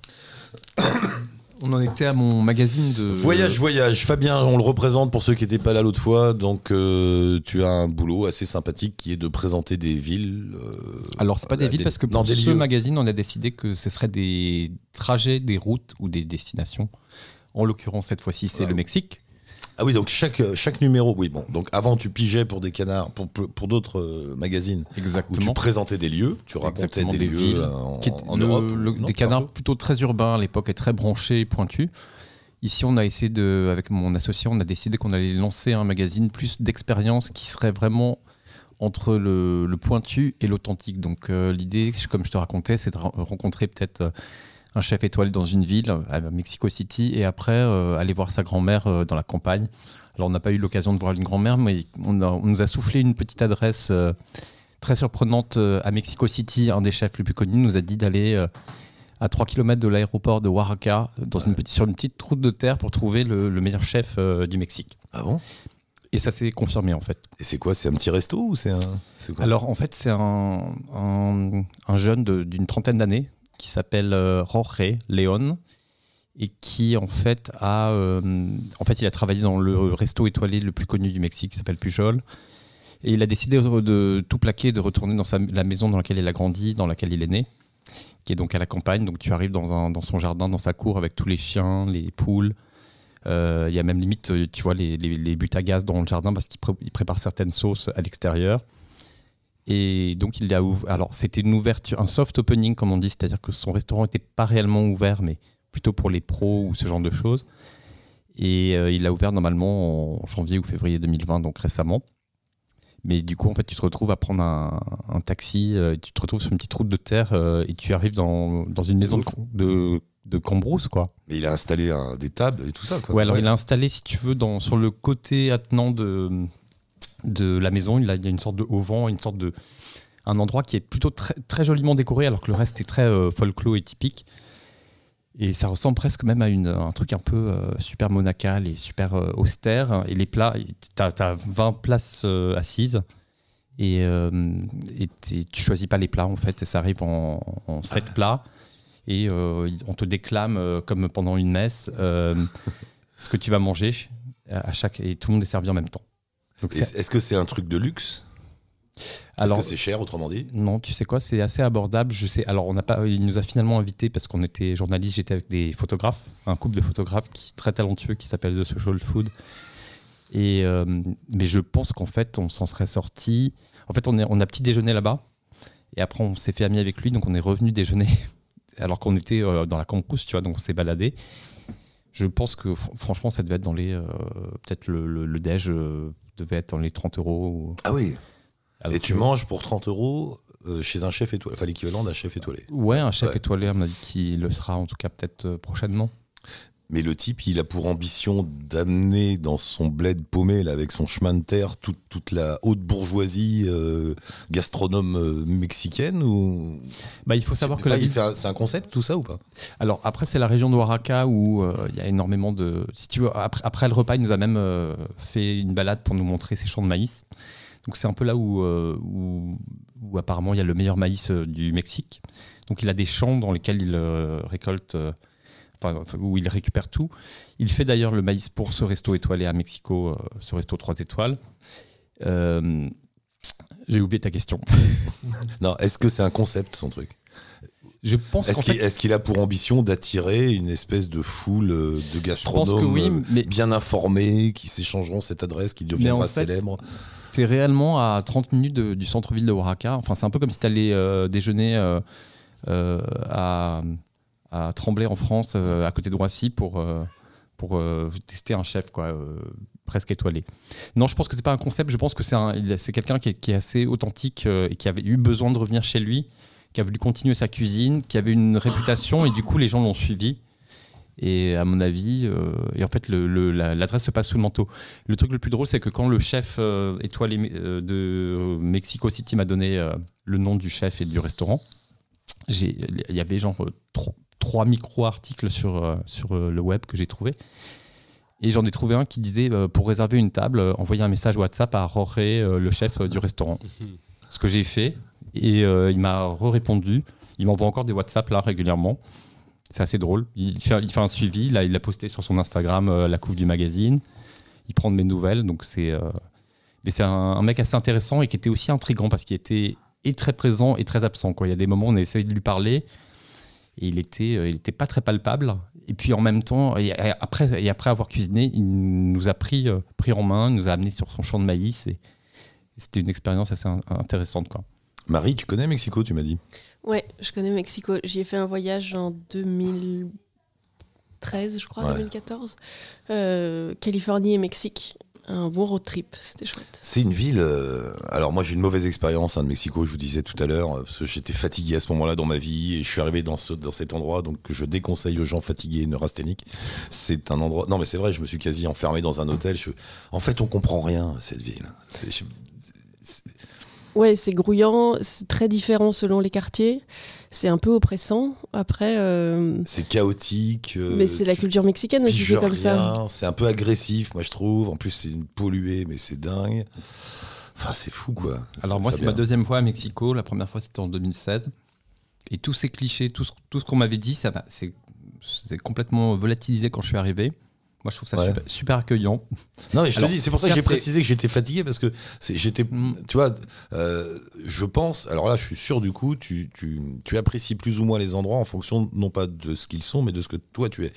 On en était à mon magazine de. Voyage, voyage. Fabien, on le représente pour ceux qui n'étaient pas là l'autre fois. Donc, euh, tu as un boulot assez sympathique qui est de présenter des villes. euh, Alors, c'est pas des villes parce que pour ce lieux. magazine, on a décidé que ce serait des trajets, des routes ou des destinations. En l'occurrence, cette fois-ci, c'est le Mexique. Ah oui, donc chaque, chaque numéro, oui, bon. Donc, avant, tu pigeais pour des canards, pour, pour, pour d'autres euh, magazines où tu Exactement. présentais des lieux, tu racontais Exactement, des, des lieux villes euh, en, Qui est en le- Europe. le- non, des canards plutôt très urbains à l'époque et très branchés et pointus. Ici, on a essayé de, avec mon associé, on a décidé qu'on allait lancer un magazine plus d'expérience qui serait vraiment entre le, le pointu et l'authentique. Donc, euh, l'idée, comme je te racontais, c'est de re- rencontrer peut-être euh, un chef étoilé dans une ville, à Mexico City, et après euh, aller voir sa grand-mère euh, dans la campagne. Alors, on n'a pas eu l'occasion de voir une grand-mère, mais on, a- on nous a soufflé une petite adresse euh, très surprenante à Mexico City. Un des chefs les plus connus nous a dit d'aller à 3 km de l'aéroport de Oaxaca, dans une petite, sur une petite route de terre pour trouver le, le meilleur chef euh, du Mexique. Ah bon? Et ça s'est confirmé en fait. Et c'est quoi? C'est un petit resto ou c'est un. c'est quoi? Alors en fait, c'est un, un, un jeune d'une trentaine d'années qui s'appelle euh, Jorge León et qui en fait a euh, en fait il a travaillé dans le resto étoilé le plus connu du Mexique qui s'appelle Pujol. Et il a décidé de, tout plaquer de retourner dans la maison dans laquelle il a grandi dans laquelle il est né qui est donc à la campagne. Donc tu arrives dans, son jardin dans sa cour avec tous les chiens les poules. Euh, il y a même limite tu vois les, les, buts à gaz dans le jardin parce qu'il pré- il prépare certaines sauces à l'extérieur et donc il a ouvert. Alors c'était une ouverture, un soft opening comme on dit, c'est-à-dire que son restaurant n'était pas réellement ouvert, mais plutôt pour les pros ou ce genre de choses. Et euh, il a ouvert normalement en janvier ou février 2020, donc récemment. Mais du coup, en fait, tu te retrouves à prendre un, un taxi, euh, tu te retrouves sur une petite route de terre euh, et tu arrives dans, dans une maison de, de, de Cambrousse, quoi. Mais il a installé un- des tables et tout ça, quoi. Ouais, alors il a installé, si tu veux, dans, sur le côté attenant de, de la maison, il, y a une sorte de auvent, une sorte de. Un endroit qui est plutôt très, très joliment décoré, alors que le reste est très euh, folklore et typique. Et ça ressemble presque même à une, un truc un peu euh, super monacal et super euh, austère. Et les plats, tu as, 20 places euh, assises. Et, et tu choisis pas les plats, en fait. Et ça arrive en, en 7 plats. Et on te déclame, comme pendant une messe, ce que tu vas manger. à chaque, et tout le monde est servi en même temps. Est-ce que c'est un truc de luxe? Alors, Est-ce que c'est cher, autrement dit? Non, tu sais quoi, c'est assez abordable. Je sais. Alors, on n'a pas. Il nous a finalement invités parce qu'on était journaliste. J'étais avec des photographes, un couple de photographes qui très talentueux qui s'appelle The Social Food. Et euh, mais je pense qu'en fait, on s'en serait sorti. En fait, on, est, on a petit déjeuner là-bas. Et après, on s'est fait ami avec lui, donc on est revenu déjeuner [laughs] alors qu'on était euh, dans la campus, tu vois, donc on s'est baladé. Je pense que franchement, ça devait être dans les. Euh, peut-être le, le, déj devait être dans les 30 euros. Ah oui et tu manges pour 30 euros euh, chez un chef étoilé, enfin l'équivalent d'un chef étoilé. Ouais, un chef étoilé, on m'a dit qu'il le sera en tout cas peut-être euh, prochainement. Mais le type, il a pour ambition d'amener dans son bled paumé, là, avec son chemin de terre, toute, toute la haute bourgeoisie euh, gastronome mexicaine ou... bah, Il faut savoir que la ville... C'est un concept tout ça ou pas? Alors après, c'est la région de Oaxaca où il y a énormément de... Si tu veux, après, après, le repas, il nous a même fait une balade pour nous montrer ses champs de maïs. Donc c'est un peu là euh, où, où, apparemment il y a le meilleur maïs euh, du Mexique. Donc il a des champs dans lesquels il euh, récolte, enfin, où il récupère tout. Il fait d'ailleurs le maïs pour ce resto étoilé à Mexico, ce resto 3 étoiles. J'ai oublié ta question. [laughs] non, est-ce que c'est un concept son truc? Je pense Est-ce qu'il a pour ambition d'attirer une espèce de foule de gastronomes bien informés qui s'échangeront cette adresse, qui deviendra célèbre? c'est réellement à 30 minutes du centre-ville de Oaxaca. Enfin, c'est un peu comme si tu allais euh, déjeuner euh, euh, à, Tremblay en France, à côté de Roissy, pour, pour tester un chef quoi, presque étoilé. Non, je pense que c'est pas un concept. Je pense que c'est quelqu'un qui, qui, est assez authentique et qui avait eu besoin de revenir chez lui, qui a voulu continuer sa cuisine, qui avait une réputation et du coup les gens l'ont suivi. Et à mon avis, euh, et en fait, l'adresse se passe sous le manteau. Le truc le plus drôle, c'est que quand le chef euh, étoilé euh, de Mexico City m'a donné le nom du chef et du restaurant, il y avait genre trois, micro-articles sur, sur le web que j'ai trouvé. Et j'en ai trouvé un qui disait pour réserver une table, envoyer un message WhatsApp à Jorge, le chef du restaurant. [laughs] Ce que j'ai fait. Et il m'a répondu. Il m'envoie encore des WhatsApp là régulièrement. C'est assez drôle. Il fait, il fait, un suivi. Là, il a posté sur son Instagram euh, la couve du magazine. Il prend de mes nouvelles. Donc c'est, euh, mais c'est un, mec assez intéressant et qui était aussi intrigant parce qu'il était et très présent et très absent. Quoi. Il y a des moments où on a essayé de lui parler et il était, euh, il était pas très palpable. Et puis en même temps, et après, et après avoir cuisiné, il nous a pris, pris en main, nous a amené sur son champ de maïs et, c'était une expérience assez intéressante. Quoi. Marie, tu connais Mexico, tu m'as dit Ouais, je connais Mexico. J'y ai fait un voyage en 2013, je crois, 2014. Euh, Californie et Mexique. Un bon road trip, c'était chouette. C'est une ville. Euh, alors, moi, j'ai une mauvaise expérience hein, de Mexico, je vous disais tout à l'heure, euh, parce que j'étais fatigué à ce moment-là dans ma vie et je suis arrivé dans, ce, dans cet endroit, donc je déconseille aux gens fatigués et neurasthéniques. C'est un endroit. Non, mais c'est vrai, je me suis quasi enfermé dans un hôtel. En fait, on comprend rien, cette ville. C'est Ouais, c'est grouillant, c'est très différent selon les quartiers. C'est un peu oppressant. Après. Euh, c'est chaotique. Euh, mais c'est la culture mexicaine aussi, c'est comme ça. C'est un peu agressif, moi je trouve. En plus, c'est pollué, mais c'est dingue. Enfin, c'est fou, quoi. Alors, moi, c'est ma deuxième fois à Mexico. La première fois, c'était en 2016. Et tous ces clichés, tout ce, tout ce qu'on m'avait dit, ça c'est complètement volatilisé quand je suis arrivé. Moi, je trouve ça super, accueillant. Non, mais je te dis, c'est pour ça que j'ai précisé que j'étais fatigué parce que j'étais, mm. tu vois, euh, je pense. Alors là, je suis sûr du coup, tu, tu, tu, apprécies plus ou moins les endroits en fonction non pas de ce qu'ils sont, mais de ce que toi tu es.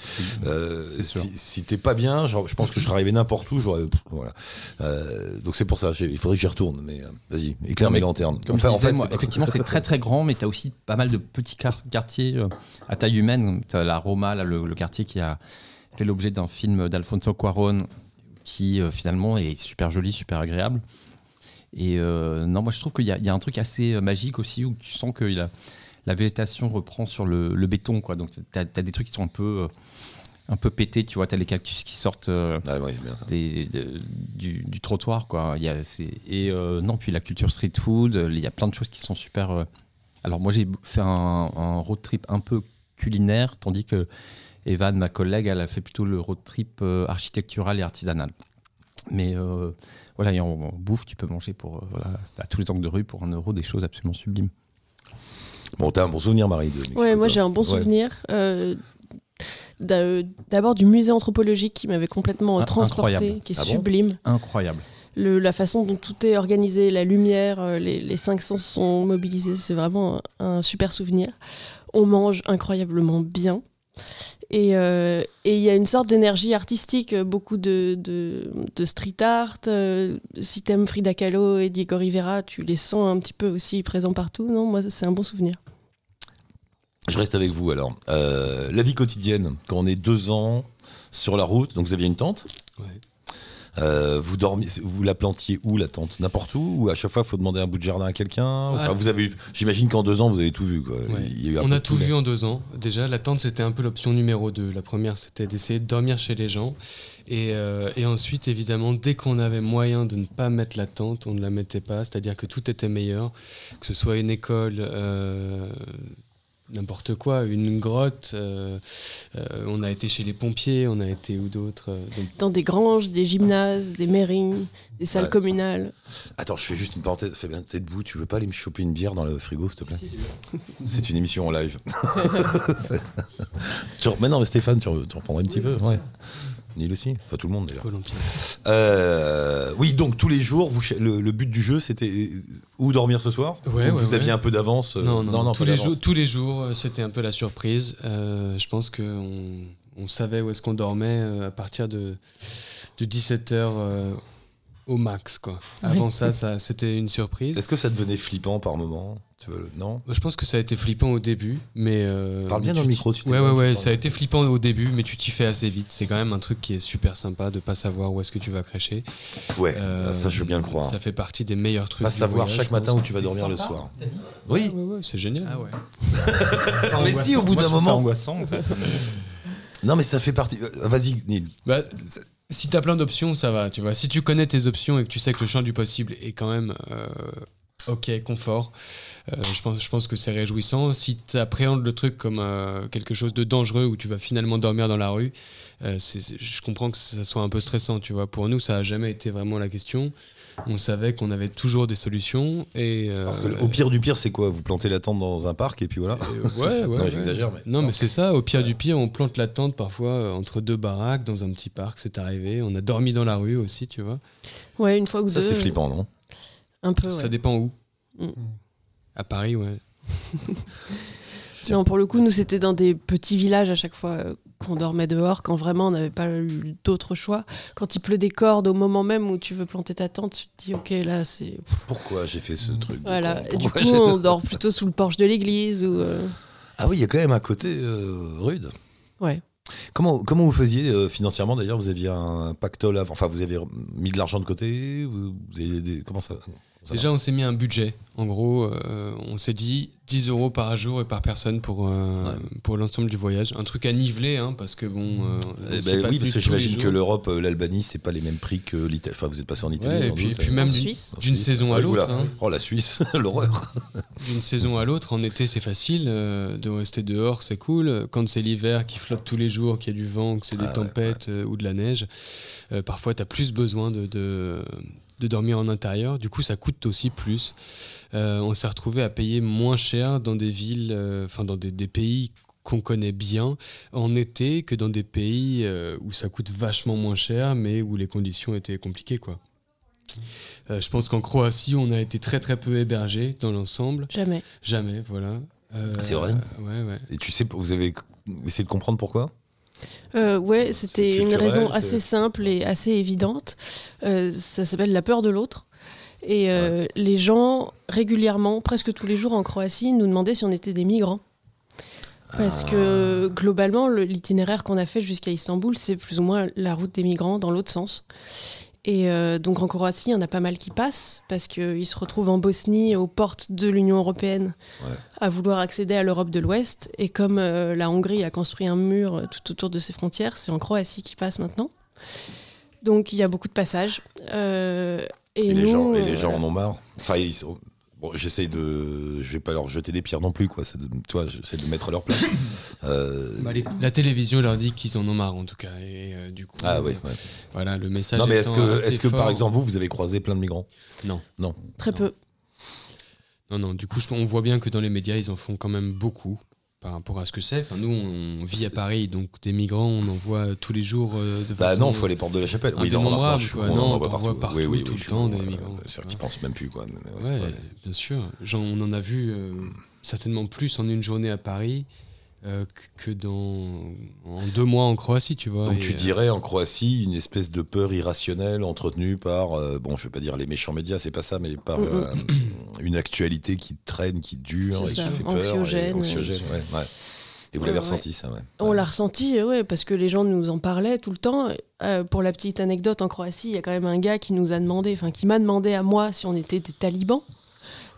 Euh, si, si t'es pas bien, genre, je pense que je serais arrivé n'importe où. Voilà. Euh, donc c'est pour ça. Il faudrait que j'y retourne. Mais vas-y, éclaire mes lanternes. Enfin, en fait, effectivement, c'est très très grand, mais tu as aussi pas mal de petits quartiers à taille humaine. Tu as la Roma, là, le quartier qui a fait l'objet d'un film d'Alfonso Cuaron qui euh, finalement est super joli, super agréable. Et euh, non, moi je trouve qu'il y, y, a un truc assez euh, magique aussi où tu sens que la végétation reprend sur le, béton. Quoi. Donc tu as, des trucs qui sont un peu, un peu pétés, tu vois, tu as les cactus qui sortent ah des, du, du, trottoir. Quoi. Y a, et non, puis la culture street food, il y a plein de choses qui sont super. Alors moi j'ai fait un, un, road trip un peu culinaire, tandis que Evan, ma collègue, elle a fait plutôt le road trip euh, architectural et artisanal. Mais euh, voilà, et en, bouffe, tu peux manger pour, euh, à tous les angles de rue pour un euro des choses absolument sublimes. Bon, t'as un bon souvenir, Marie de Ouais, moi j'ai un bon souvenir. d'abord du musée anthropologique qui m'avait complètement Ah, transporté, incroyable. qui est Ah bon sublime. Incroyable. Le- la façon dont tout est organisé, la lumière, euh, les, les cinq sens sont mobilisés, c'est vraiment un, un super souvenir. On mange incroyablement bien. Et euh, et il y a une sorte d'énergie artistique, euh, beaucoup de, de, de street art. euh, si t'aimes Frida Kahlo et Diego Rivera, tu les sens un petit peu aussi présents partout. Non, moi, c'est un bon souvenir. Je reste avec vous alors. Euh, la vie quotidienne, quand on est deux ans sur la route, donc vous aviez une tente Ouais. Euh, vous dormiez, vous la plantiez où la tente N'importe où Ou à chaque fois il faut demander un bout de jardin à quelqu'un? Enfin, vous avez, j'imagine qu'en deux ans vous avez tout vu. Quoi. Ouais. Il y a eu un On a tout vu en deux ans. Déjà, la tente, c'était un peu l'option numéro 2. La première, c'était d'essayer de dormir chez les gens. Et, euh, et ensuite, évidemment, dès qu'on avait moyen de ne pas mettre la tente, on ne la mettait pas. C'est-à-dire que tout était meilleur. Que ce soit une école, euh, n'importe quoi, une grotte. euh, euh, on a été chez les pompiers, on a été où d'autres. euh, donc- Dans des granges, des gymnases, des mairies, des salles communales. Attends, je fais juste une parenthèse. Fabien, t'es debout, tu veux pas aller me choper une bière dans le frigo, s'il te plaît [laughs] C'est une émission en live. [laughs] Tu re- Mais non, mais Stéphane, tu, re- tu reprendrais un petit peu Ouais. Neil aussi Enfin, tout le monde d'ailleurs. volontiers. Euh, oui, donc tous les jours, vous, le, le but du jeu, c'était euh, où dormir ce soir? Ouais, Ou ouais, Vous aviez ouais. un peu d'avance euh, Non, non, tous, les jours, tous les jours, euh, c'était un peu la surprise. Euh, je pense qu'on on savait où est-ce qu'on dormait à partir de, de 17h au max. Quoi. Avant ça, ça c'était une surprise. Est-ce que ça devenait flippant par moment tu veux, Non Je pense que ça a été flippant au début, mais... euh, Parle bien mais dans tu le micro, tu Ouais, ouais, ouais, ça a été flippant au début, mais tu t'y fais assez vite. C'est quand même un truc qui est super sympa de pas savoir où est-ce que tu vas cracher. Ouais, Euh, ça je veux bien le croire. Ça fait partie des meilleurs trucs. Pas du savoir voyage, chaque matin où tu vas dormir le soir. Oui, Ouais, ouais, c'est génial. Ah ouais. [laughs] mais si, au bout d'un moment. angoissant en fait. [laughs] Non, mais ça fait partie. euh, Vas-y, Neil. Bah, si t'as plein d'options, ça va, tu vois. Si tu connais tes options et que tu sais que le champ du possible est quand même euh, ok, confort, euh, je, pense, je pense que c'est réjouissant. Si tu appréhendes le truc comme euh, quelque chose de dangereux où tu vas finalement dormir dans la rue, euh, je comprends que ça soit un peu stressant, tu vois. Pour nous, ça a jamais été vraiment la question. On savait qu'on avait toujours des solutions et euh, Parce que au pire du pire, c'est quoi? Vous plantez la tente dans un parc et puis voilà. euh, ouais, [laughs] ouais, Non, ouais. j'exagère, mais. Non, mais c'est ça. Au pire du pire, on plante la tente parfois euh, entre deux baraques dans un petit parc. C'est arrivé. On a dormi dans la rue aussi, tu vois. Ouais, une fois ou Ça, deux. c'est flippant, non? Un peu, ouais. Ça dépend où. Mm. À Paris, ouais. [laughs] Non, pour le coup, nous, c'était dans des petits villages à chaque fois euh, qu'on dormait dehors, quand vraiment on n'avait pas eu d'autre choix. Quand il pleut des cordes au moment même où tu veux planter ta tente, tu te dis, ok, là, c'est. Pourquoi j'ai fait ce truc Voilà. Et du coup, on [laughs] dort plutôt sous le porche de l'église ou. euh, Ah oui, il y a quand même un côté euh, rude. Ouais. Comment, comment vous faisiez euh, financièrement d'ailleurs? Vous aviez un pactole, avant- enfin vous avez mis de l'argent de côté vous, vous avez des- Comment ça? Déjà, on s'est mis un budget. En gros, euh, on s'est dit 10 euros par jour et par personne pour, euh, pour l'ensemble du voyage. Un truc à niveler, hein, parce que bon. euh, Eh ben pas oui, parce que j'imagine que l'Europe, l'Albanie, c'est pas les mêmes prix que l'Italie. Enfin, vous êtes passé en Italie Ouais, et puis, doute. puis même En d'une- saison à Ouais, l'autre. hein. Oh la Suisse, [laughs] l'horreur. D'une saison à l'autre, en été c'est facile, euh, de rester dehors c'est cool. Quand c'est l'hiver qui flotte tous les jours, qu'il y a du vent, que c'est des Ah ouais, tempêtes euh, ou de la neige, euh, parfois tu as plus besoin de, de, de dormir en intérieur. Du coup, ça coûte aussi plus. Euh, on s'est retrouvé à payer moins cher dans des villes, euh, enfin dans des, des pays qu'on connaît bien en été que dans des pays euh, où ça coûte vachement moins cher mais où les conditions étaient compliquées quoi. Euh, je pense qu'en Croatie, on a été très très peu hébergés dans l'ensemble. Jamais. Jamais, voilà. Euh, C'est vrai? Ouais, ouais. Et tu sais, vous avez essayé de comprendre pourquoi? Euh, ouais, c'était une raison assez simple et assez évidente. Euh, ça s'appelle la peur de l'autre. Et euh, les gens, régulièrement, presque tous les jours en Croatie, nous demandaient si on était des migrants. Parce Ah. que globalement, le- l'itinéraire qu'on a fait jusqu'à Istanbul, c'est plus ou moins la route des migrants dans l'autre sens. Et euh, donc en Croatie, il y en a pas mal qui passent parce qu'ils se retrouvent en Bosnie, aux portes de l'Union européenne, Ouais. à vouloir accéder à l'Europe de l'Ouest. Et comme euh, la Hongrie a construit un mur euh, tout autour de ses frontières, c'est en Croatie qu'ils passent maintenant. Donc il y a beaucoup de passages. Euh, et, Et, les gens, et les gens en ont marre. Enfin, ils sont- Bon, j'essaye de. Je vais pas leur jeter des pierres non plus, quoi. C'est de- Tu vois, j'essaie de me mettre à leur place. [laughs] Euh, Bah, les- la télévision leur dit qu'ils en ont marre en tout cas. Et euh, du coup, Ah oui. ouais. voilà, le message. Non, mais est-ce que, est-ce que par exemple, vous, vous avez croisé plein de migrants? Non. Non. Très Non. peu. Non, non, du coup, on voit bien que dans les médias, ils en font quand même beaucoup. Par rapport à ce que c'est. Enfin, nous, on vit à Paris, donc des migrants, on en voit tous les jours euh, de Bah façon non, il faut aller porte de la chapelle. Oui, on en voit vois partout, Oui, oui, tout oui, le temps, des ouais, migrants, C'est-à-dire vois. qu'ils pensent même plus, quoi. Ouais, ouais, ouais. bien sûr. Genre, on en a vu euh, certainement plus en une journée à Paris euh, que dans en deux mois en Croatie, tu vois. Donc Et, tu euh, dirais en Croatie une espèce de peur irrationnelle entretenue par, euh, bon je vais pas dire les méchants médias, c'est pas ça, mais par [clears throat] euh, une actualité qui traîne, qui dure et qui fait peur. et anxiogène, anxiogène, ouais, ouais. Et vous l'avez ressenti ça, ouais. On l'a ressenti, euh, ouais, parce que les gens nous en parlaient tout le temps. Euh, pour la petite anecdote, en Croatie, il y a quand même un gars qui nous a demandé, enfin qui m'a demandé à moi si on était des talibans.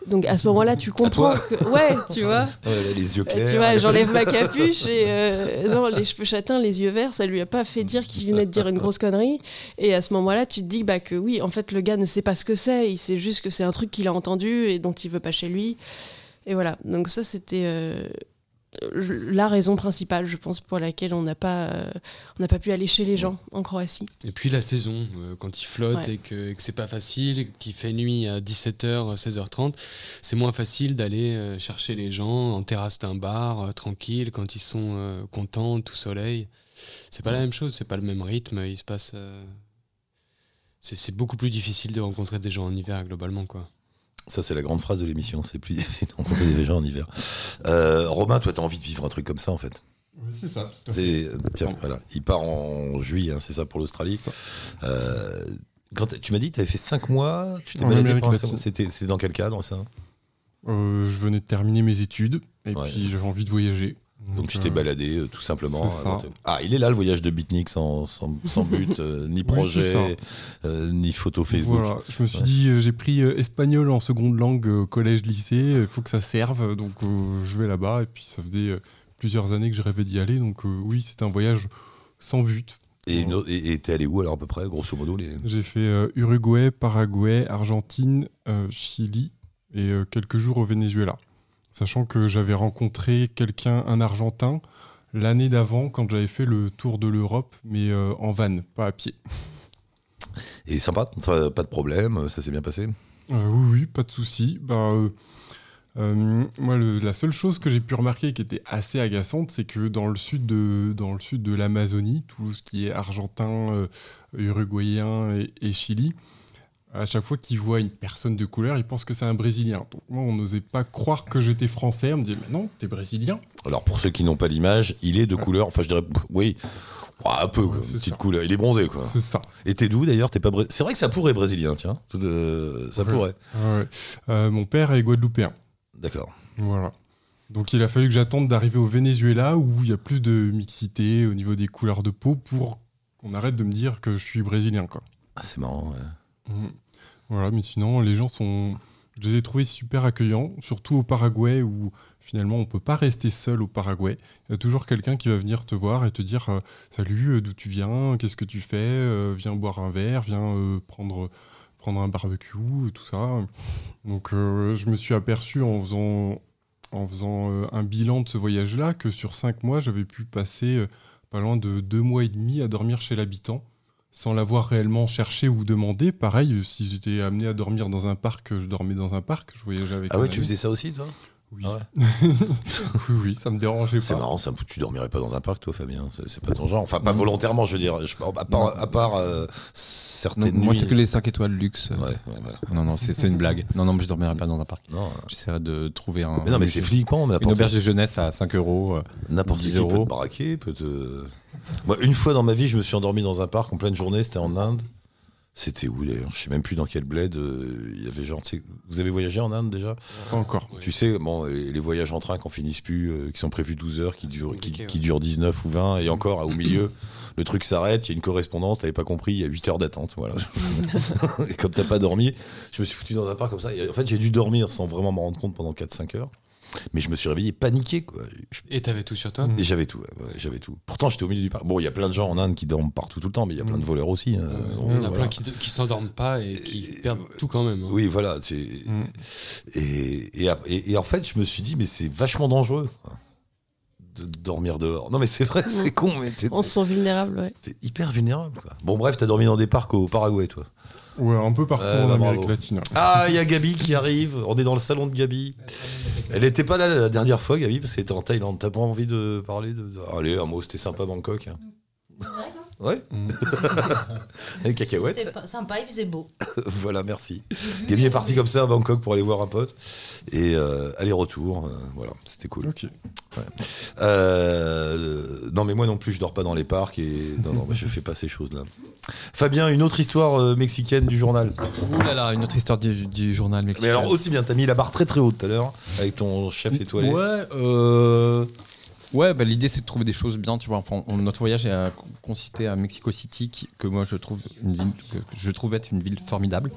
Donc à ce moment-là, tu comprends que, ouais, tu vois. [laughs] Ouais, là, les yeux Euh, clairs. Tu vois, j'enlève ma capuche et euh, [laughs] non, les cheveux châtains, les yeux verts, ça lui a pas fait dire qu'il venait de dire une grosse connerie. Et à ce moment-là, tu te dis bah, que oui, en fait, le gars ne sait pas ce que c'est, il sait juste que c'est un truc qu'il a entendu et dont il veut pas chez lui. Et voilà, donc ça, c'était euh, la raison principale, je pense, pour laquelle on n'a pas, euh, on n'a pas pu aller chez les gens en Croatie. Et puis la saison, euh, quand il flotte Ouais. et que, que c'est pas facile, qu'il fait nuit à 17h, 16h30, c'est moins facile d'aller euh, chercher les gens en terrasse d'un bar, euh, tranquille, quand ils sont euh, contents, tout soleil. C'est pas la même chose, c'est pas le même rythme, il se passe. euh, c'est c'est beaucoup plus difficile de rencontrer des gens en hiver globalement, quoi. Ça, c'est la grande phrase de l'émission. C'est plus [laughs] difficile de rencontrer des gens en hiver. Euh, Romain, toi, t'as envie de vivre un truc comme ça, en fait. C'est ça, tout à fait. C'est tiens, voilà, il part en juillet, hein, c'est ça pour l'Australie. Euh, quand tu m'as dit, tu avais fait 5 mois, tu t'es baladé C'était c'est dans quel cadre ça? Euh, je venais de terminer mes études et Ouais. puis j'avais envie de voyager. Donc tu t'es euh, baladé euh, tout simplement. ça. euh, Ah, il est là le voyage de Beatnik sans, sans, sans [laughs] but, euh, ni projet, ni photo Facebook. Voilà, je me suis Ouais. dit, j'ai pris espagnol en seconde langue euh, collège, lycée, il faut que ça serve, donc je vais là-bas. Et puis ça faisait plusieurs années que je rêvais d'y aller, donc oui, c'était un voyage sans but. Et autre- et t'es allé où alors à peu près, grosso modo les... J'ai fait Uruguay, Paraguay, Argentine, Chili et quelques jours au Venezuela. Sachant que j'avais rencontré quelqu'un, un Argentin, l'année d'avant quand j'avais fait le tour de l'Europe, mais euh, en van, pas à pied. Et sympa, ça, pas de problème, ça s'est bien passé? Euh, oui, oui, pas de souci. Bah, euh, euh, moi, le- la seule chose que j'ai pu remarquer qui était assez agaçante, c'est que dans le sud de, dans le sud de l'Amazonie, tout ce qui est argentin, euh, uruguayen et, et Chili, à chaque fois qu'ils voient une personne de couleur, ils pensent que c'est un Brésilien. Donc moi, on n'osait pas croire que j'étais français. On me disait, mais non, t'es Brésilien. Alors pour ceux qui n'ont pas l'image, il est de couleur, enfin je dirais, oui, un peu, Ouais, une petite ça. couleur. Il est bronzé quoi. C'est ça. Et t'es d'où d'ailleurs? T'es pas bré- C'est vrai que ça pourrait brésilien, tiens. Euh, ça Ouais. pourrait. Euh, mon père est guadeloupéen. D'accord. Voilà. Donc il a fallu que j'attende d'arriver au Venezuela où il y a plus de mixité au niveau des couleurs de peau pour qu'on arrête de me dire que je suis brésilien. Quoi. Ah, c'est marrant. ouais. Mhm. Voilà, mais sinon les gens sont... Je les ai trouvés super accueillants, surtout au Paraguay où finalement on peut pas rester seul au Paraguay. Il y a toujours quelqu'un qui va venir te voir et te dire euh, Salut, euh, d'où tu viens? Qu'est-ce que tu fais? Euh, Viens boire un verre, viens prendre, prendre un barbecue, tout ça. Donc je me suis aperçu en faisant, en faisant un bilan de ce voyage-là que sur cinq mois, j'avais pu passer pas loin de deux mois et demi à dormir chez l'habitant sans l'avoir réellement cherché ou demandé. Pareil, euh, si j'étais amené à dormir dans un parc, je dormais dans un parc, je voyageais avec Ah ouais, tu ami. faisais ça aussi toi? Oui. Ah ouais. [laughs] oui, oui, ça me dérangeait C'est pas. marrant, ça, tu dormirais pas dans un parc toi Fabien? C'est- C'est pas ton genre. Enfin pas Non. volontairement, je veux dire. Je- à part, Non. à part, euh, Non, certaines moi, c'est que les 5 étoiles luxe. Ouais, ouais, voilà. Non, non, c'est c'est une blague. Non, non, mais je dormirai pas dans un parc. Non, euh, J'essaierai de trouver un. mais non, mais c'est flippant. mais Une auberge de jeunesse à 5 euros. euh, N'importe 10 qui peut te braquer, peut te. Moi, une fois dans ma vie, je me suis endormi dans un parc en pleine journée. C'était en Inde. C'était où d'ailleurs? Je sais même plus dans quel bled. euh, Il y avait genre. tu sais, Vous avez voyagé en Inde déjà? Pas encore. Tu sais, bon, les, les voyages en train qu'on finisse plus, euh, qui sont prévus 12 heures, qui C'est durent, qui, compliqué, qui ouais. durent 19 ou 20, et encore au milieu, le truc s'arrête, il y a une correspondance, t'avais pas compris, il y a 8 heures d'attente. Voilà. [laughs] et comme t'as pas dormi, je me suis foutu dans un parc comme ça. Et en fait, j'ai dû dormir sans vraiment m'en rendre compte pendant 4-5 heures. Mais je me suis réveillé paniqué, quoi. Et t'avais tout sur toi Mm. Et j'avais tout, ouais, j'avais tout. Pourtant, j'étais au milieu du parc. Bon, il y a plein de gens en Inde qui dorment partout tout le temps, mais il y a plein de voleurs aussi. hein. Donc, Il y en a voilà. plein qui, qui s'endorment pas et qui Et- perdent tout quand même. hein. Oui, voilà. Mm. Et, et, et- et en fait, je me suis dit, mais c'est vachement dangereux quoi, de dormir dehors. Non, mais c'est vrai, c'est con, mais On se sent vulnérable, ouais. t'es hyper vulnérable. quoi. Bon, bref, t'as dormi dans des parcs au Paraguay, toi. Ouais, un peu partout Ouais, en bah, Amérique bravo. latine. Ah, il y a Gabi qui arrive. On est dans le salon de Gabi. Elle était pas là la dernière fois, Gabi, parce qu'elle était en Thaïlande. T'as pas envie de parler de... Allez, un mot, c'était sympa Bangkok. hein. Ouais [laughs] Les cacahuètes. C'était sympa, il faisait beau. [laughs] voilà, merci. Gabi est parti comme ça à Bangkok pour aller voir un pote. Et euh, aller-retour, euh, voilà, c'était cool. Ok. Euh, non, mais moi non plus, je dors pas dans les parcs et non, non, moi, je fais pas ces choses-là. Fabien, une autre histoire euh, mexicaine du journal. Ouh là là, une autre histoire du, du journal mexicain. Mais alors aussi bien, t'as mis la barre très très haute tout à l'heure avec ton chef étoilé. Ouais, euh, ouais bah, l'idée c'est de trouver des choses bien, tu vois. Enfin, on- notre voyage a consisté à Mexico City, qui- que moi je trouve, une ville, que que je trouve être une ville formidable.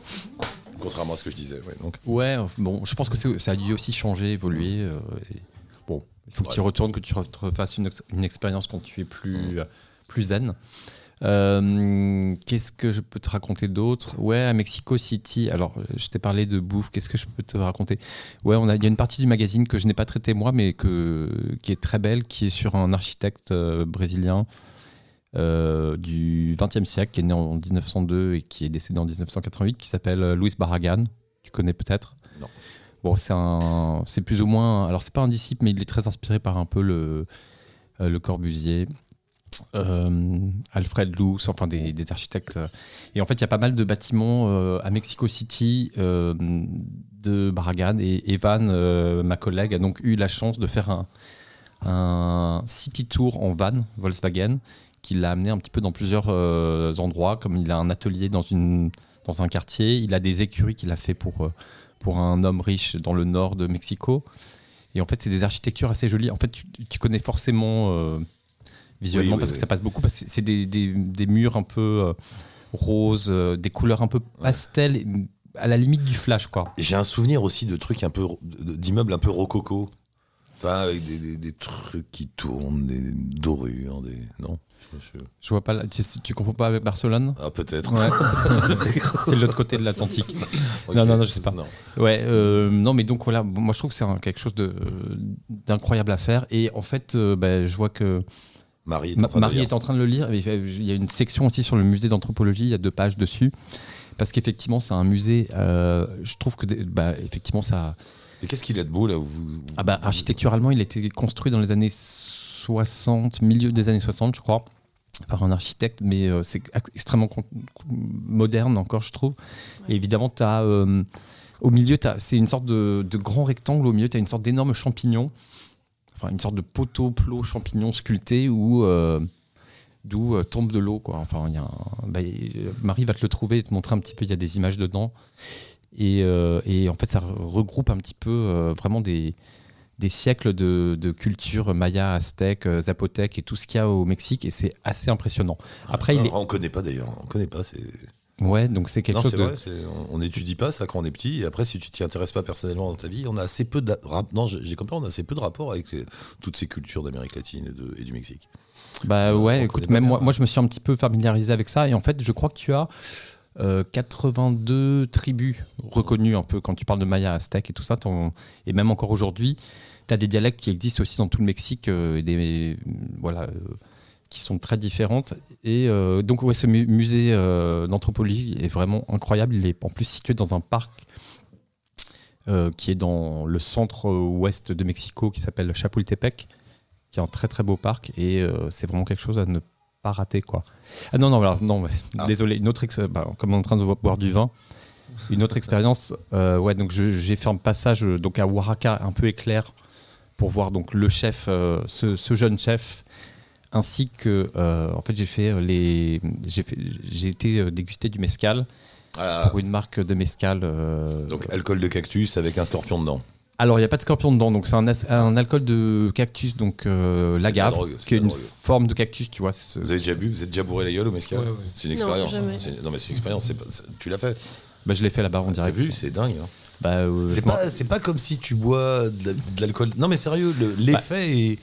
Contrairement à ce que je disais. Ouais, donc. Ouais, bon, je pense que c'est- ça a dû aussi changer, évoluer. euh, et bon, il faut que tu y retournes, que tu refasses une, une expérience quand tu es plus, euh, plus zen. Euh, qu'est-ce que je peux te raconter d'autre? Ouais, à Mexico City, alors je t'ai parlé de bouffe, qu'est-ce que je peux te raconter? Ouais, on a- il y a une partie du magazine que je n'ai pas traité moi, mais que, qui est très belle, qui est sur un architecte euh, brésilien euh, du XXe siècle, qui est né en 1902 et qui est décédé en 1988, qui s'appelle Luis Barragan. Tu connais peut-être? Non. Bon, c'est un, c'est plus ou moins. Alors, c'est pas un disciple, mais il est très inspiré par un peu le, le Corbusier, euh, Alfred Luce, enfin des, architectes. Et en fait, il y a pas mal de bâtiments euh, à Mexico City euh, de Barragan. Et Evan, ma collègue, a donc eu la chance de faire un, city tour en van Volkswagen qui l'a amené un petit peu dans plusieurs endroits, comme il a un atelier dans, une, dans un quartier, il a des écuries qu'il a fait pour, pour un homme riche dans le nord de Mexico. Et en fait, c'est des architectures assez jolies. En fait, tu, connais forcément visuellement Oui, parce que ça passe beaucoup, parce que c'est des, des- des murs un peu euh, roses, euh, des couleurs un peu pastel, à la limite du flash, quoi. J'ai un souvenir aussi de trucs un peu d'immeubles un peu rococo. Pas avec des, des- des trucs qui tournent, des dorures, des non? Je- vois pas, la- tu, tu confonds pas avec Barcelone? Ah peut-être. Ouais. [laughs] c'est de l'autre côté de l'Atlantique. Non, non, non, je sais pas. Non. Ouais, euh, non, mais donc voilà, moi je trouve que c'est quelque chose de- d'incroyable à faire. Et en fait, euh, bah, je vois que Marie est Ma- en train de Marie lire. est en train de le lire. Il fait- il y a une section aussi sur le musée d'anthropologie, il y a deux pages dessus. Parce qu'effectivement, c'est un musée, euh, je trouve que bah, effectivement, ça. Et qu'est-ce qu'il a de beau là où vous... Ah bah, architecturalement, il a été construit dans les années 60, milieu des années 60, je crois, par un architecte, mais euh, c'est extrêmement moderne encore, je trouve. Et évidemment, tu as. au milieu, c'est une sorte de, de grand rectangle. Au milieu, tu as une sorte d'énorme champignon, enfin une sorte de poteau plot champignon sculpté où. euh, D'où euh, tombe de l'eau, quoi. Enfin, il y a un- bah, Marie va te le trouver et te montrer un petit peu. Il y a des images dedans. Et, euh, et en fait, ça re- regroupe un petit peu euh, vraiment des, des siècles de, de culture maya, aztèque, zapotèque et tout ce qu'il y a au Mexique. Et c'est assez impressionnant. Après, il est. Ah, On connaît pas d'ailleurs. On connaît pas. C'est. Ouais, donc c'est quelque Non, chose de. vrai. On n'étudie pas ça quand on est petit. Et après, si tu t'y intéresses pas personnellement dans ta vie, on a assez peu de Non, j'ai compris. On a assez peu de rapport avec les- toutes ces cultures d'Amérique latine et, de- et du Mexique. Bah on ouais, écoute, même moi, moi, je me suis un petit peu familiarisé avec ça. Et en fait, je crois que tu as euh, 82 tribus reconnues un peu quand tu parles de Maya, Aztèque et tout ça. ton- Et même encore aujourd'hui, tu as des dialectes qui existent aussi dans tout le Mexique, euh, et des, voilà, euh, qui sont très différentes. Et euh, donc, ouais, ce mu- musée euh, d'anthropologie est vraiment incroyable. Il est en plus situé dans un parc. euh, qui est dans le centre-ouest de Mexico, qui s'appelle Chapultepec, qui est un très très beau parc et c'est vraiment quelque chose à ne pas rater quoi. Ah non non non Ah. désolé une autre bah, comme on est en train de boire du vin une autre expérience ouais donc j'ai fait un passage donc à Oaxaca un peu éclair pour voir donc le chef ce, ce jeune chef ainsi que euh, en fait j'ai fait euh, les j'ai fait j'ai été euh, déguster du mescal Ah, pour une marque de mescal euh, donc alcool de cactus avec un scorpion dedans. alors, il n'y a pas de scorpion dedans, donc c'est un, un alcool de cactus, donc euh, l'agave, qui est une drogue. forme de cactus, tu vois. Vous avez déjà bu Vous êtes déjà bourré la gueule au mescal Ouais, ouais. C'est une Non, expérience. jamais. hein. Non, mais c'est une expérience. Tu l'as fait. Bah, je l'ai fait là-bas en T'as direct. vu C'est dingue. hein. Bah, euh, C'est pas, c'est pas comme si tu bois de, la- de l'alcool. Non, mais sérieux, le- l'effet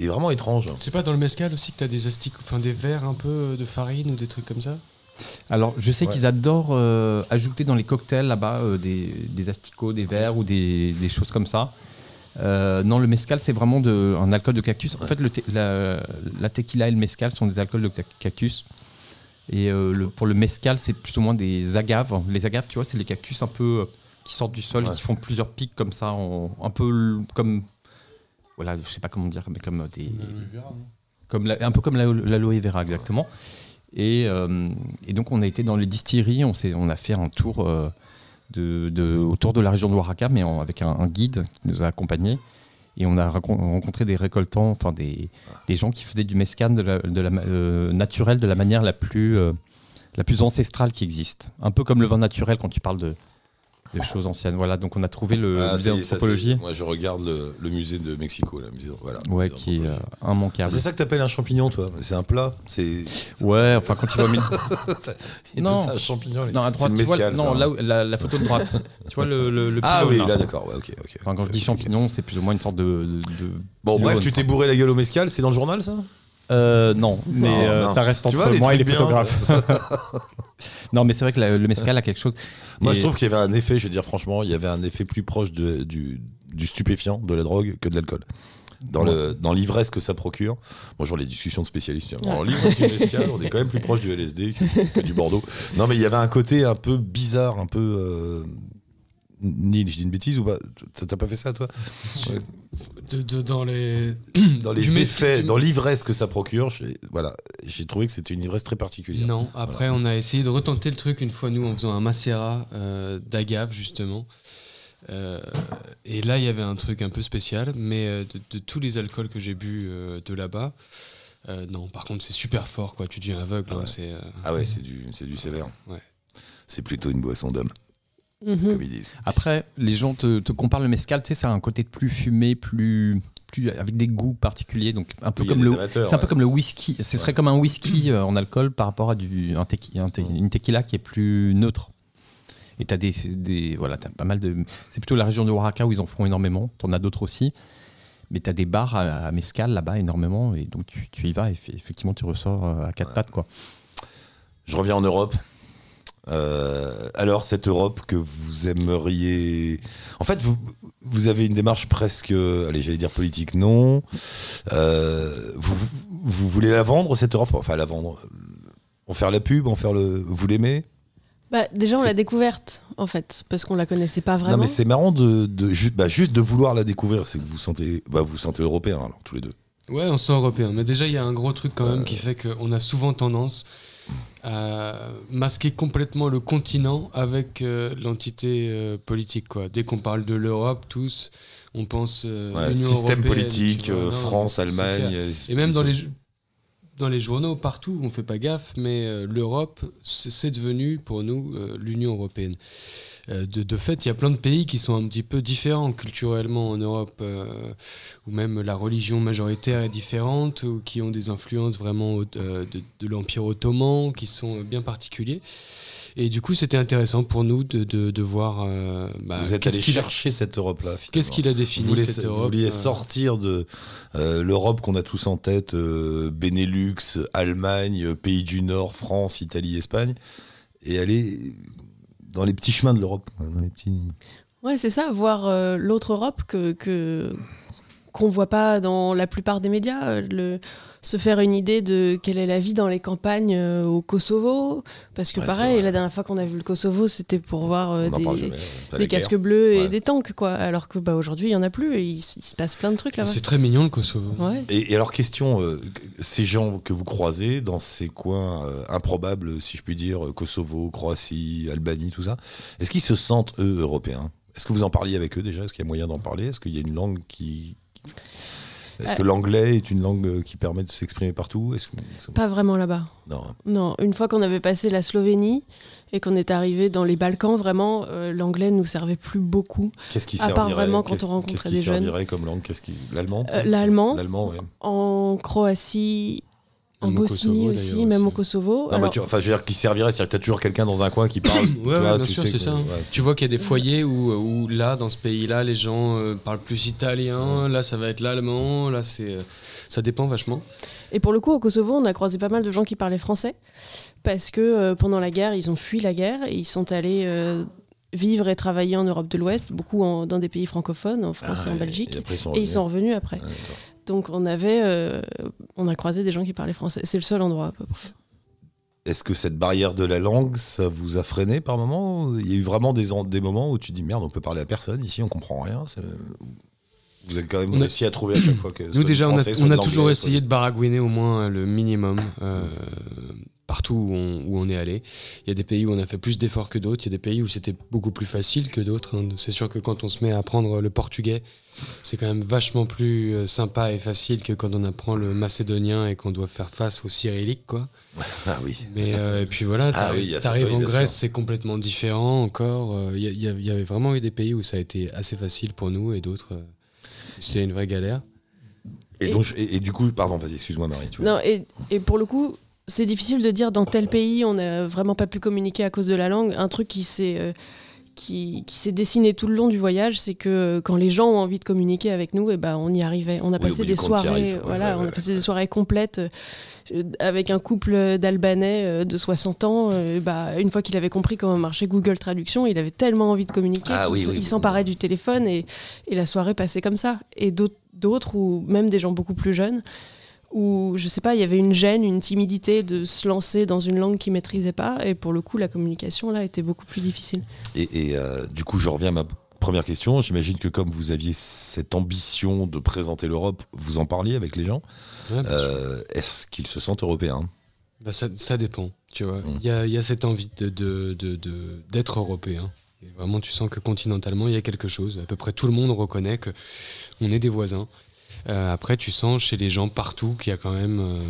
est, vraiment étrange. C'est pas dans le mescal aussi que t'as des astiques, enfin des verres un peu de farine ou des trucs comme ça? Alors, je sais Ouais. qu'ils adorent euh, ajouter dans les cocktails là-bas euh, des, des asticots, des verres ou des, des choses comme ça. Euh, non, le mescal, c'est vraiment de, un alcool de cactus. En fait, le te- la, la tequila et le mescal sont des alcools de ca- cactus. Et euh, le, pour le mescal, c'est plus ou moins des agaves. Les agaves, tu vois, c'est les cactus un peu qui sortent du sol Ouais. et qui font plusieurs pics comme ça, en- un peu comme. Voilà, je sais pas comment dire, mais comme des. Comme la- un peu comme la- l'aloe vera, exactement. Et, euh, et donc, on a été dans les distilleries, on, a fait un tour euh, de, de- autour de la région de Oaxaca, mais en- avec un, un guide qui nous a accompagnés. Et on a rencontré des récoltants, enfin des, des gens qui faisaient du mescal de la, de la euh, naturel de la manière la plus, la plus ancestrale qui existe. Un peu comme le vin naturel quand tu parles de, de choses anciennes. Voilà, donc on a trouvé le Ah, musée d'anthropologie. Moi, je regarde le, le musée de Mexico, là, musée, voilà. Ouais, musée qui est euh, d'anthropologie. Ah, immanquable. c'est ça que t'appelles un champignon, toi? C'est un plat? C'est. Ouais, enfin quand tu vas au milieu. Il Non. ça un champignon. les- Non, à droite, tu vois, non, hein. là où- la, la photo de droite. tu vois le, le, le [laughs] Ah oui, là. là, d'accord. Ouais, ok, ok. Enfin, quand je dis champignon, c'est plus ou moins une sorte de. de- de Bon, bref, tu t'es bourré la gueule au mescal, c'est dans le journal, ça? Euh, non, mais euh, ça reste entre vois, moi et les photographes. [laughs] non, mais c'est vrai que la- le mescal a quelque chose. Moi, Et- je trouve qu'il y avait un effet, je veux dire franchement, il y avait un effet plus proche de- du, du stupéfiant, de la drogue, que de l'alcool. Dans le dans l'ivresse que ça procure. Bonjour les discussions de spécialistes. En l'ivresse du mescal, on est quand même plus proche du LSD que, que du Bordeaux. Non, mais il y avait un côté un peu bizarre, un peu. Euh... Neil, je dis une bêtise ou pas Ça t'a pas fait ça, toi De, de- dans les. [clears throat] Dans effets, dans l'ivresse que ça procure, j'ai- voilà, j'ai trouvé que c'était une ivresse très particulière. Non, après on a essayé de retenter le truc une fois nous en faisant un macérat euh, d'agave justement. Euh, et là il y avait un truc un peu spécial, mais euh, de, de tous les alcools que j'ai bu euh, de là-bas, non par contre c'est super fort quoi, tu deviens aveugle. hein, Ouais. c'est, Ah ouais, c'est du, du sévère. Ouais. C'est plutôt une boisson d'homme, Mhm. comme ils disent. Après, les gens te, te comparent le mescal, tu sais, ça a un côté plus fumé, plus, plus avec des goûts particuliers, donc un peu Oui, comme le. C'est un peu comme le whisky. Ce serait comme un whisky euh, en alcool par rapport à du, un tequi- un te- une tequila qui est plus neutre. Et tu as des, des- Voilà, as pas mal de. C'est plutôt la région de Oaxaca où ils en font énormément. Tu en as d'autres aussi. Mais tu as des bars à, à mescal là-bas énormément. Et donc tu, tu y vas et effectivement tu ressors euh, à quatre pattes. quoi. Je reviens en Europe. Euh, alors, cette Europe que vous aimeriez. En fait, vous, vous avez une démarche presque. Allez, j'allais dire politique, non. Euh, vous, vous voulez la vendre, cette Europe? Enfin, la vendre. En faire la pub, en faire le. Vous l'aimez? Bah, déjà, on l'a découverte, en fait, parce qu'on la connaissait pas vraiment. Non, mais c'est marrant de, de ju- bah, juste de vouloir la découvrir. C'est que vous vous sentez, bah, vous vous sentez européen, alors, tous les deux. Ouais, on se sent européen. Mais déjà, il y a un gros truc quand Euh. même qui fait qu'on a souvent tendance à masquer complètement le continent avec euh, l'entité euh, politique. Quoi. Dès qu'on parle de l'Europe, tous, on pense euh, Ouais, système européenne, politique, tu vois. euh, Non, France, Allemagne. euh, Et même dans les, dans les journaux, partout, on fait pas gaffe, mais euh, l'Europe, c'est devenu pour nous euh, l'Union européenne. Euh, de, de fait, il y a plein de pays qui sont un petit peu différents culturellement en Europe, euh, où même la religion majoritaire est différente, ou qui ont des influences vraiment euh, de, de l'Empire ottoman, qui sont bien particuliers. Et du coup, c'était intéressant pour nous de, de, de voir. euh, bah, Vous êtes qu'est-ce allé qu'il a- chercher cette Europe-là. Qu'est-ce qu'il a défini vous voulez, cette vous Europe vouliez euh, sortir de euh, l'Europe qu'on a tous en tête, euh, Benelux, Allemagne, pays du Nord, France, Italie, Espagne, et aller dans les petits chemins de l'Europe. dans les petits- Ouais, c'est ça, voir euh, l'autre Europe que qu'on voit pas dans la plupart des médias. euh, se faire une idée de quelle est la vie dans les campagnes euh, au Kosovo. Parce que Ouais, pareil, la dernière fois qu'on a vu le Kosovo, c'était pour voir euh, des, jamais. Guerre. casques bleus et des tanks, quoi. Alors que bah, aujourd'hui, il y en a plus et il, se passe plein de trucs là-bas. C'est très mignon le Kosovo. Ouais. Et, et alors, question, euh, ces gens que vous croisez dans ces coins euh, improbables, si je puis dire, Kosovo, Croatie, Albanie, tout ça, est-ce qu'ils se sentent, eux, européens? Est-ce que vous en parliez avec eux déjà? Est-ce qu'il y a moyen d'en parler? Est-ce qu'il y a une langue qui... Est-ce Euh. que l'anglais est une langue euh, qui permet de s'exprimer partout? Que... Pas vraiment là-bas. Non. Non, une fois qu'on avait passé la Slovénie et qu'on est arrivé dans les Balkans, vraiment, euh, l'anglais nous servait plus beaucoup. Qu'est-ce qui À part servirait vraiment quand qu'est-ce- on rencontrait qu'est-ce qui servirait comme langue? Qu'est-ce qui l'allemand Euh, l'allemand. L'allemand, ouais. En Croatie, en Bosnie Kosovo, aussi, même aussi. au Kosovo. Non, tu- enfin, je veux dire, qui servirait, c'est-à-dire que t'as toujours quelqu'un dans un coin qui parle. [coughs] tu Ouais, vois, ouais, bien tu sûr, sais c'est que- ça. ouais. Tu vois qu'il y a des foyers où, où là, dans ce pays-là, les gens euh, parlent plus italien, là, ça va être l'allemand, là, c'est. euh, ça dépend vachement. Et pour le coup, au Kosovo, on a croisé pas mal de gens qui parlaient français parce que euh, pendant la guerre, ils ont fui la guerre et ils sont allés euh, vivre et travailler en Europe de l'Ouest, beaucoup en- dans des pays francophones, en France Ah, et en Belgique. Et, après, ils sont Et ils revenus. sont revenus après. Ouais, d'accord. Donc on avait, euh, on a croisé des gens qui parlaient français. C'est le seul endroit à peu près. est-ce que cette barrière de la langue, ça vous a freiné par moment? Il y a eu vraiment des, des moments où tu dis merde, on peut parler à personne ici, on comprend rien. Vous avez quand même réussi à trouver à chaque fois que. Nous, déjà, on a, toujours essayé de baragouiner au moins le minimum. Euh, partout où on, est allé. Il y a des pays où on a fait plus d'efforts que d'autres, il y a des pays où c'était beaucoup plus facile que d'autres. Hein. C'est sûr que quand on se met à apprendre le portugais, c'est quand même vachement plus euh, sympa et facile que quand on apprend le macédonien et qu'on doit faire face au cyrillique, quoi. [laughs] Ah oui. Mais euh, et puis voilà, ah t'arrives en Grèce, c'est complètement différent encore. Euh, il y, avait vraiment eu des pays où ça a été assez facile pour nous et d'autres, c'est une vraie galère. Et, donc, et, du coup, pardon, vas-y, excuse-moi Marie. non, et, et pour le coup, c'est difficile de dire dans tel pays on n'a vraiment pas pu communiquer à cause de la langue. Un truc qui s'est euh, qui, s'est dessiné tout le long du voyage, c'est que quand les gens ont envie de communiquer avec nous, et eh ben on y arrivait. On a passé des soirées, voilà, on a passé des soirées complètes euh, avec un couple d'Albanais euh, de 60 ans. bah, une fois qu'il avait compris comment marchait Google Traduction, il avait tellement envie de communiquer ah qu'il s'emparait du téléphone et, et la soirée passait comme ça. Et d'autres, ou même des gens beaucoup plus jeunes, où, je sais pas, il y avait une gêne, une timidité de se lancer dans une langue qu'ils maîtrisaient pas. Et pour le coup, la communication, là, était beaucoup plus difficile. Et, euh, du coup, je reviens à ma première question. J'imagine que comme vous aviez cette ambition de présenter l'Europe, vous en parliez avec les gens. Euh, est-ce qu'ils se sentent européens? Bah ça, ça, dépend, tu vois. Mmh. Il y, a, y, a, cette envie d'être de, de, de, européen. Et vraiment, tu sens que continentalement, il y a quelque chose. À peu près tout le monde reconnaît que on est des voisins. Euh, après, tu sens chez les gens partout qu'il y a quand même euh,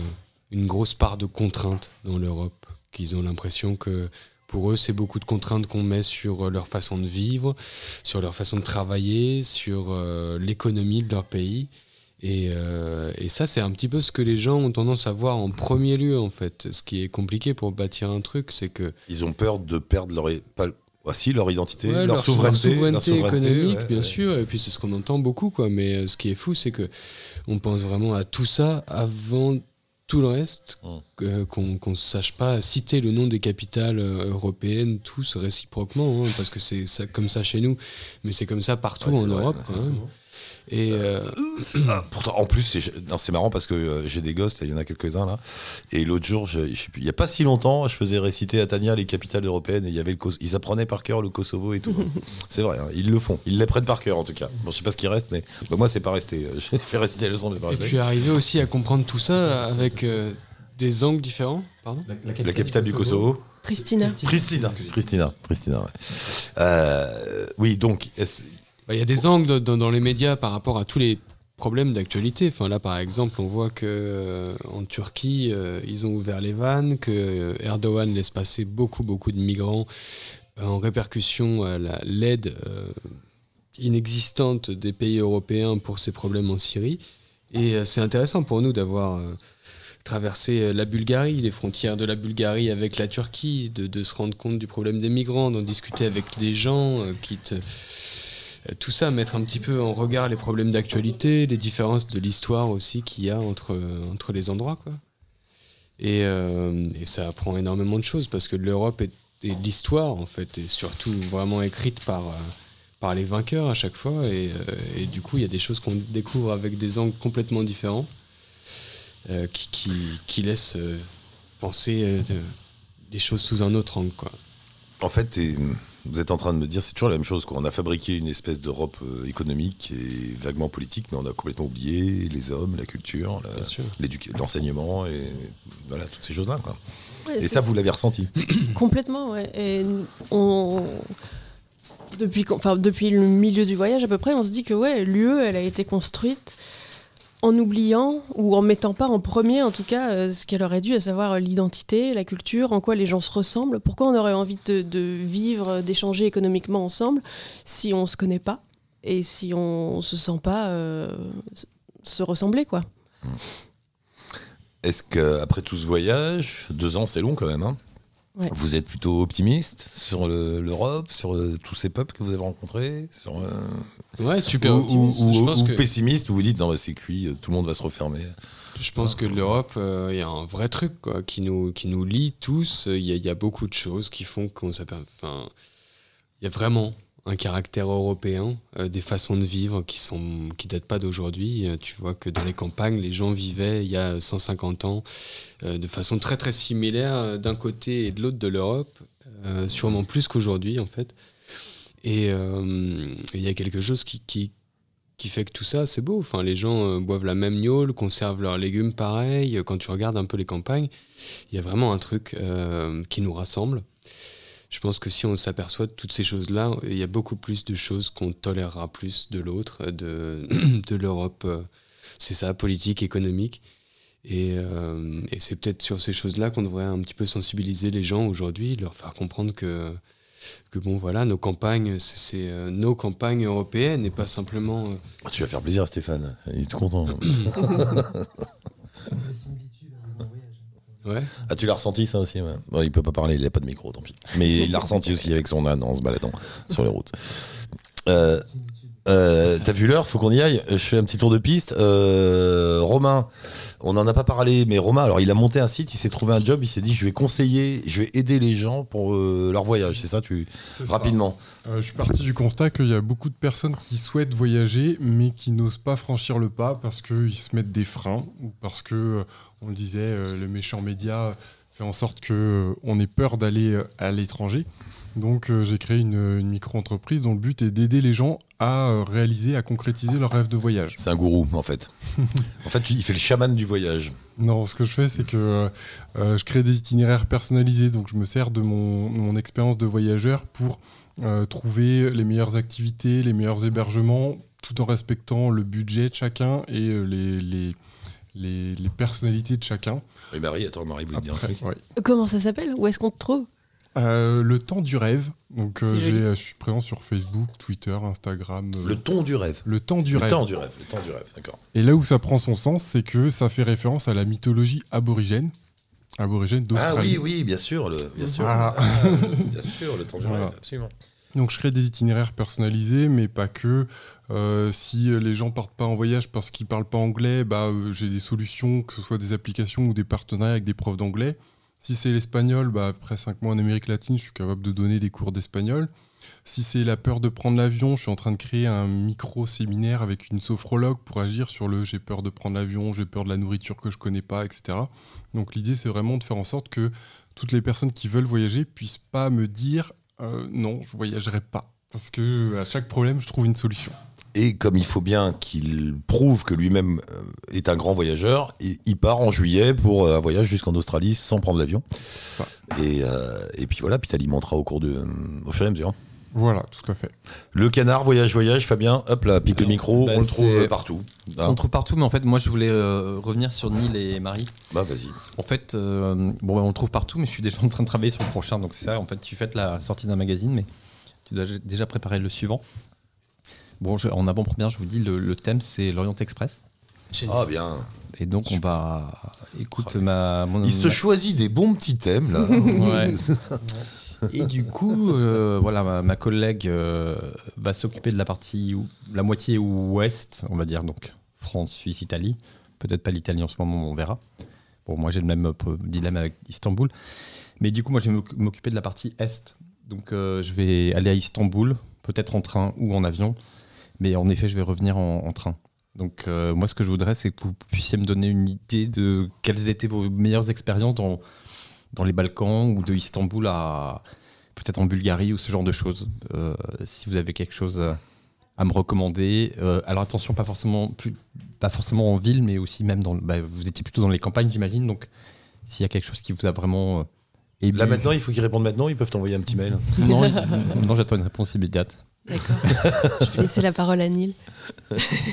une grosse part de contraintes dans l'Europe, qu'ils ont l'impression que pour eux, c'est beaucoup de contraintes qu'on met sur leur façon de vivre, sur leur façon de travailler, sur euh, l'économie de leur pays. Et, ça, c'est un petit peu ce que les gens ont tendance à voir en premier lieu, en fait. Ce qui est compliqué pour bâtir un truc, c'est que... Ils ont peur de perdre leur... Voici leur identité, leur, souveraineté, économique, bien sûr. Et puis c'est ce qu'on entend beaucoup, quoi. Mais euh, ce qui est fou, c'est que on pense vraiment à tout ça avant tout le reste, mmh. qu'on ne sache pas citer le nom des capitales euh, européennes tous réciproquement, hein, parce que c'est comme ça chez nous, mais c'est comme ça partout en Europe. Et euh, euh, [clears throat] pourtant, en plus, c'est marrant parce que euh, j'ai des gosses, il y en a quelques-uns là. Et l'autre jour, je, il n'y a pas si longtemps, je faisais réciter à Tania les capitales européennes et il y avait le ils apprenaient par cœur le Kosovo et tout. [laughs] c'est vrai, hein, ils le font, ils l'apprennent par cœur en tout cas. Bon, je sais pas ce qui reste, mais bah, moi, c'est pas resté. [laughs] J'ai fait réciter les leçons, mais pas resté. Et puis arriver aussi à comprendre tout ça avec des angles différents. Pardon? La, capitale, du Kosovo. Pristina. Pristina. Pristina. Pristina. oui, donc. Il y a des angles dans, les médias par rapport à tous les problèmes d'actualité. Enfin, là, par exemple, on voit que euh, en Turquie, euh, ils ont ouvert les vannes, que euh, Erdogan laisse passer beaucoup, beaucoup de migrants en répercussion à l'aide inexistante des pays européens pour ces problèmes en Syrie. Et c'est intéressant pour nous d'avoir traversé la Bulgarie, les frontières de la Bulgarie avec la Turquie, de, de se rendre compte du problème des migrants, d'en discuter avec des gens qui te tout ça, mettre un petit peu en regard les problèmes d'actualité, les différences de l'histoire aussi qu'il y a entre, entre les endroits. Quoi. Et, euh, et, ça apprend énormément de choses parce que l'Europe et, l'histoire, en fait, est surtout vraiment écrite par, euh, par les vainqueurs à chaque fois. Et, et du coup, il y a des choses qu'on découvre avec des angles complètement différents qui, qui, qui, laissent penser des choses sous un autre angle. Quoi. En fait, vous êtes en train de me dire, c'est toujours la même chose. On a fabriqué une espèce d'Europe euh, économique et vaguement politique, mais on a complètement oublié les hommes, la culture, l'enseignement et voilà, toutes ces choses-là. et ça, vous l'avez ressenti? [coughs] Complètement, ouais. Et on... Depuis, enfin, depuis le milieu du voyage à peu près, on se dit que ouais, l'UE, elle a été construite en oubliant ou en mettant pas en premier en tout cas euh, ce qu'elle aurait dû, à savoir euh, l'identité, la culture, en quoi les gens se ressemblent, pourquoi on aurait envie de, vivre, d'échanger économiquement ensemble si on se connaît pas et si on se sent pas euh, se ressembler quoi. Est-ce qu'après tout ce voyage, deux ans c'est long quand même, hein? Vous êtes plutôt optimiste sur l'Europe, sur euh, tous ces peuples que vous avez rencontrés sur, euh, Ouais, super optimiste. Ou, pessimiste, où vous dites non, c'est cuit, euh, tout le monde va se refermer. Je pense que l'Europe, il y a un vrai truc qui, nous, qui nous lie tous. Il y, a beaucoup de choses qui font qu'on s'appelle. Enfin, il y a vraiment un caractère européen, euh, des façons de vivre qui sont qui datent pas d'aujourd'hui. Euh, tu vois que dans les campagnes, les gens vivaient il y a 150 ans euh, de façon très très similaire d'un côté et de l'autre de l'Europe, sûrement plus qu'aujourd'hui en fait. Et il y a quelque chose qui, qui, qui fait que tout ça, c'est beau. Enfin, les gens boivent la même gnôle, conservent leurs légumes pareil. Quand tu regardes un peu les campagnes, il y a vraiment un truc qui nous rassemble je pense que si on s'aperçoit de toutes ces choses-là, il y a beaucoup plus de choses qu'on tolérera plus de l'autre, de, [clears throat] de l'Europe. Euh, c'est ça, politique, économique. Et, euh, et c'est peut-être sur ces choses-là qu'on devrait un petit peu sensibiliser les gens aujourd'hui, leur faire comprendre que, que bon, voilà, nos campagnes, c'est euh, nos campagnes européennes et pas simplement. Tu vas faire plaisir, Stéphane. Il est tout content. [clears throat] [clears throat] Ah, tu l'as ressenti ça aussi ouais. bon, Il peut pas parler, il a pas de micro, tant pis. Mais il l'a ressenti aussi avec son âne en se baladant sur les routes. Euh, euh, T'as vu l'heure Faut qu'on y aille. Je fais un petit tour de piste. Euh, Romain, on n'en a pas parlé, mais Romain, alors il a monté un site, il s'est trouvé un job, il s'est dit je vais conseiller, je vais aider les gens pour euh, leur voyage. C'est ça, tu rapidement. Euh, je suis parti du constat qu'il y a beaucoup de personnes qui souhaitent voyager, mais qui n'osent pas franchir le pas parce qu'ils se mettent des freins ou parce que, euh, on le disait, le méchant média fait en sorte que on ait peur d'aller à l'étranger. Donc j'ai créé une, une micro-entreprise dont le but est d'aider les gens à euh, réaliser, à concrétiser leur rêve de voyage. C'est un gourou en fait. [laughs] en fait, il fait le chaman du voyage. Non, ce que je fais, c'est que euh, euh, je crée des itinéraires personnalisés. Donc, je me sers de mon, mon expérience de voyageur pour trouver les meilleures activités, les meilleurs hébergements, tout en respectant le budget de chacun et les, les, les, les, personnalités de chacun. Et Marie, attends, Marie voulait dire un truc. Comment ça s'appelle? Où est-ce qu'on te trouve? Euh, le temps du rêve. Donc, euh, je suis présent sur Facebook, Twitter, Instagram. Euh, le ton du rêve. Le temps du rêve. Le temps du rêve. Le temps du rêve. D'accord. Et là où ça prend son sens, c'est que ça fait référence à la mythologie aborigène. Aborigène d'Australie. Ah oui, oui, bien sûr. Le, bien, sûr ah. Ah, bien sûr, le temps du rêve, absolument. Donc je crée des itinéraires personnalisés, mais pas que. si les gens partent pas en voyage parce qu'ils parlent pas anglais, bah, j'ai des solutions, que ce soit des applications ou des partenariats avec des profs d'anglais. Si c'est l'espagnol, bah, après 5 mois en Amérique latine, je suis capable de donner des cours d'espagnol. Si c'est la peur de prendre l'avion, je suis en train de créer un micro-séminaire avec une sophrologue pour agir sur le j'ai peur de prendre l'avion, j'ai peur de la nourriture que je connais pas, etc. Donc l'idée, c'est vraiment de faire en sorte que toutes les personnes qui veulent voyager puissent pas me dire euh, non, je voyagerai pas. Parce que à chaque problème, je trouve une solution. Et comme il faut bien qu'il prouve que lui-même euh, est un grand voyageur, il part en juillet pour euh, un voyage jusqu'en Australie sans prendre l'avion. Et, euh, et, puis voilà, puis t'alimenteras au cours de, au fur et à mesure. Voilà, tout à fait. Le canard, voyage, voyage, Fabien, hop là, pique le micro, bah, on le trouve partout. On le trouve partout, mais en fait, moi je voulais revenir sur Neil et Marie. Bah vas-y. En fait, bon, on le trouve partout, mais je suis déjà en train de travailler sur le prochain, donc c'est ça, en fait, tu fais la sortie d'un magazine, mais tu dois déjà préparer le suivant. Bon, en avant-première, je vous dis, le, thème, c'est l'Orient Express. Ah, bien. Et donc, on va. Écoute, oh, ma. Il se choisit des bons petits thèmes, là. [laughs] ouais. [laughs] Et du coup, euh, voilà, ma, collègue euh, va s'occuper de la partie, la moitié ouest, on va dire, donc France, Suisse, Italie. Peut-être pas l'Italie en ce moment, on verra. Bon, moi, j'ai le même euh, dilemme avec Istanbul. Mais du coup, moi, je vais m'occuper de la partie est. Donc, je vais aller à Istanbul, peut-être en train ou en avion. Mais en effet, je vais revenir en, train. Donc euh, moi, ce que je voudrais, c'est que vous puissiez me donner une idée de quelles étaient vos meilleures expériences dans, dans les Balkans ou de Istanbul à peut-être en Bulgarie ou ce genre de choses. Euh, si vous avez quelque chose à me recommander. Euh, alors attention, pas forcément, plus, pas forcément en ville, mais aussi même dans... Bah, vous étiez plutôt dans les campagnes, j'imagine. Donc s'il y a quelque chose qui vous a vraiment... Là maintenant, il faut qu'ils répondent maintenant, ils peuvent t'envoyer un petit mail. non, [laughs] non j'attends une réponse immédiate. D'accord. [laughs] je vais laisser la parole à Neil. [laughs]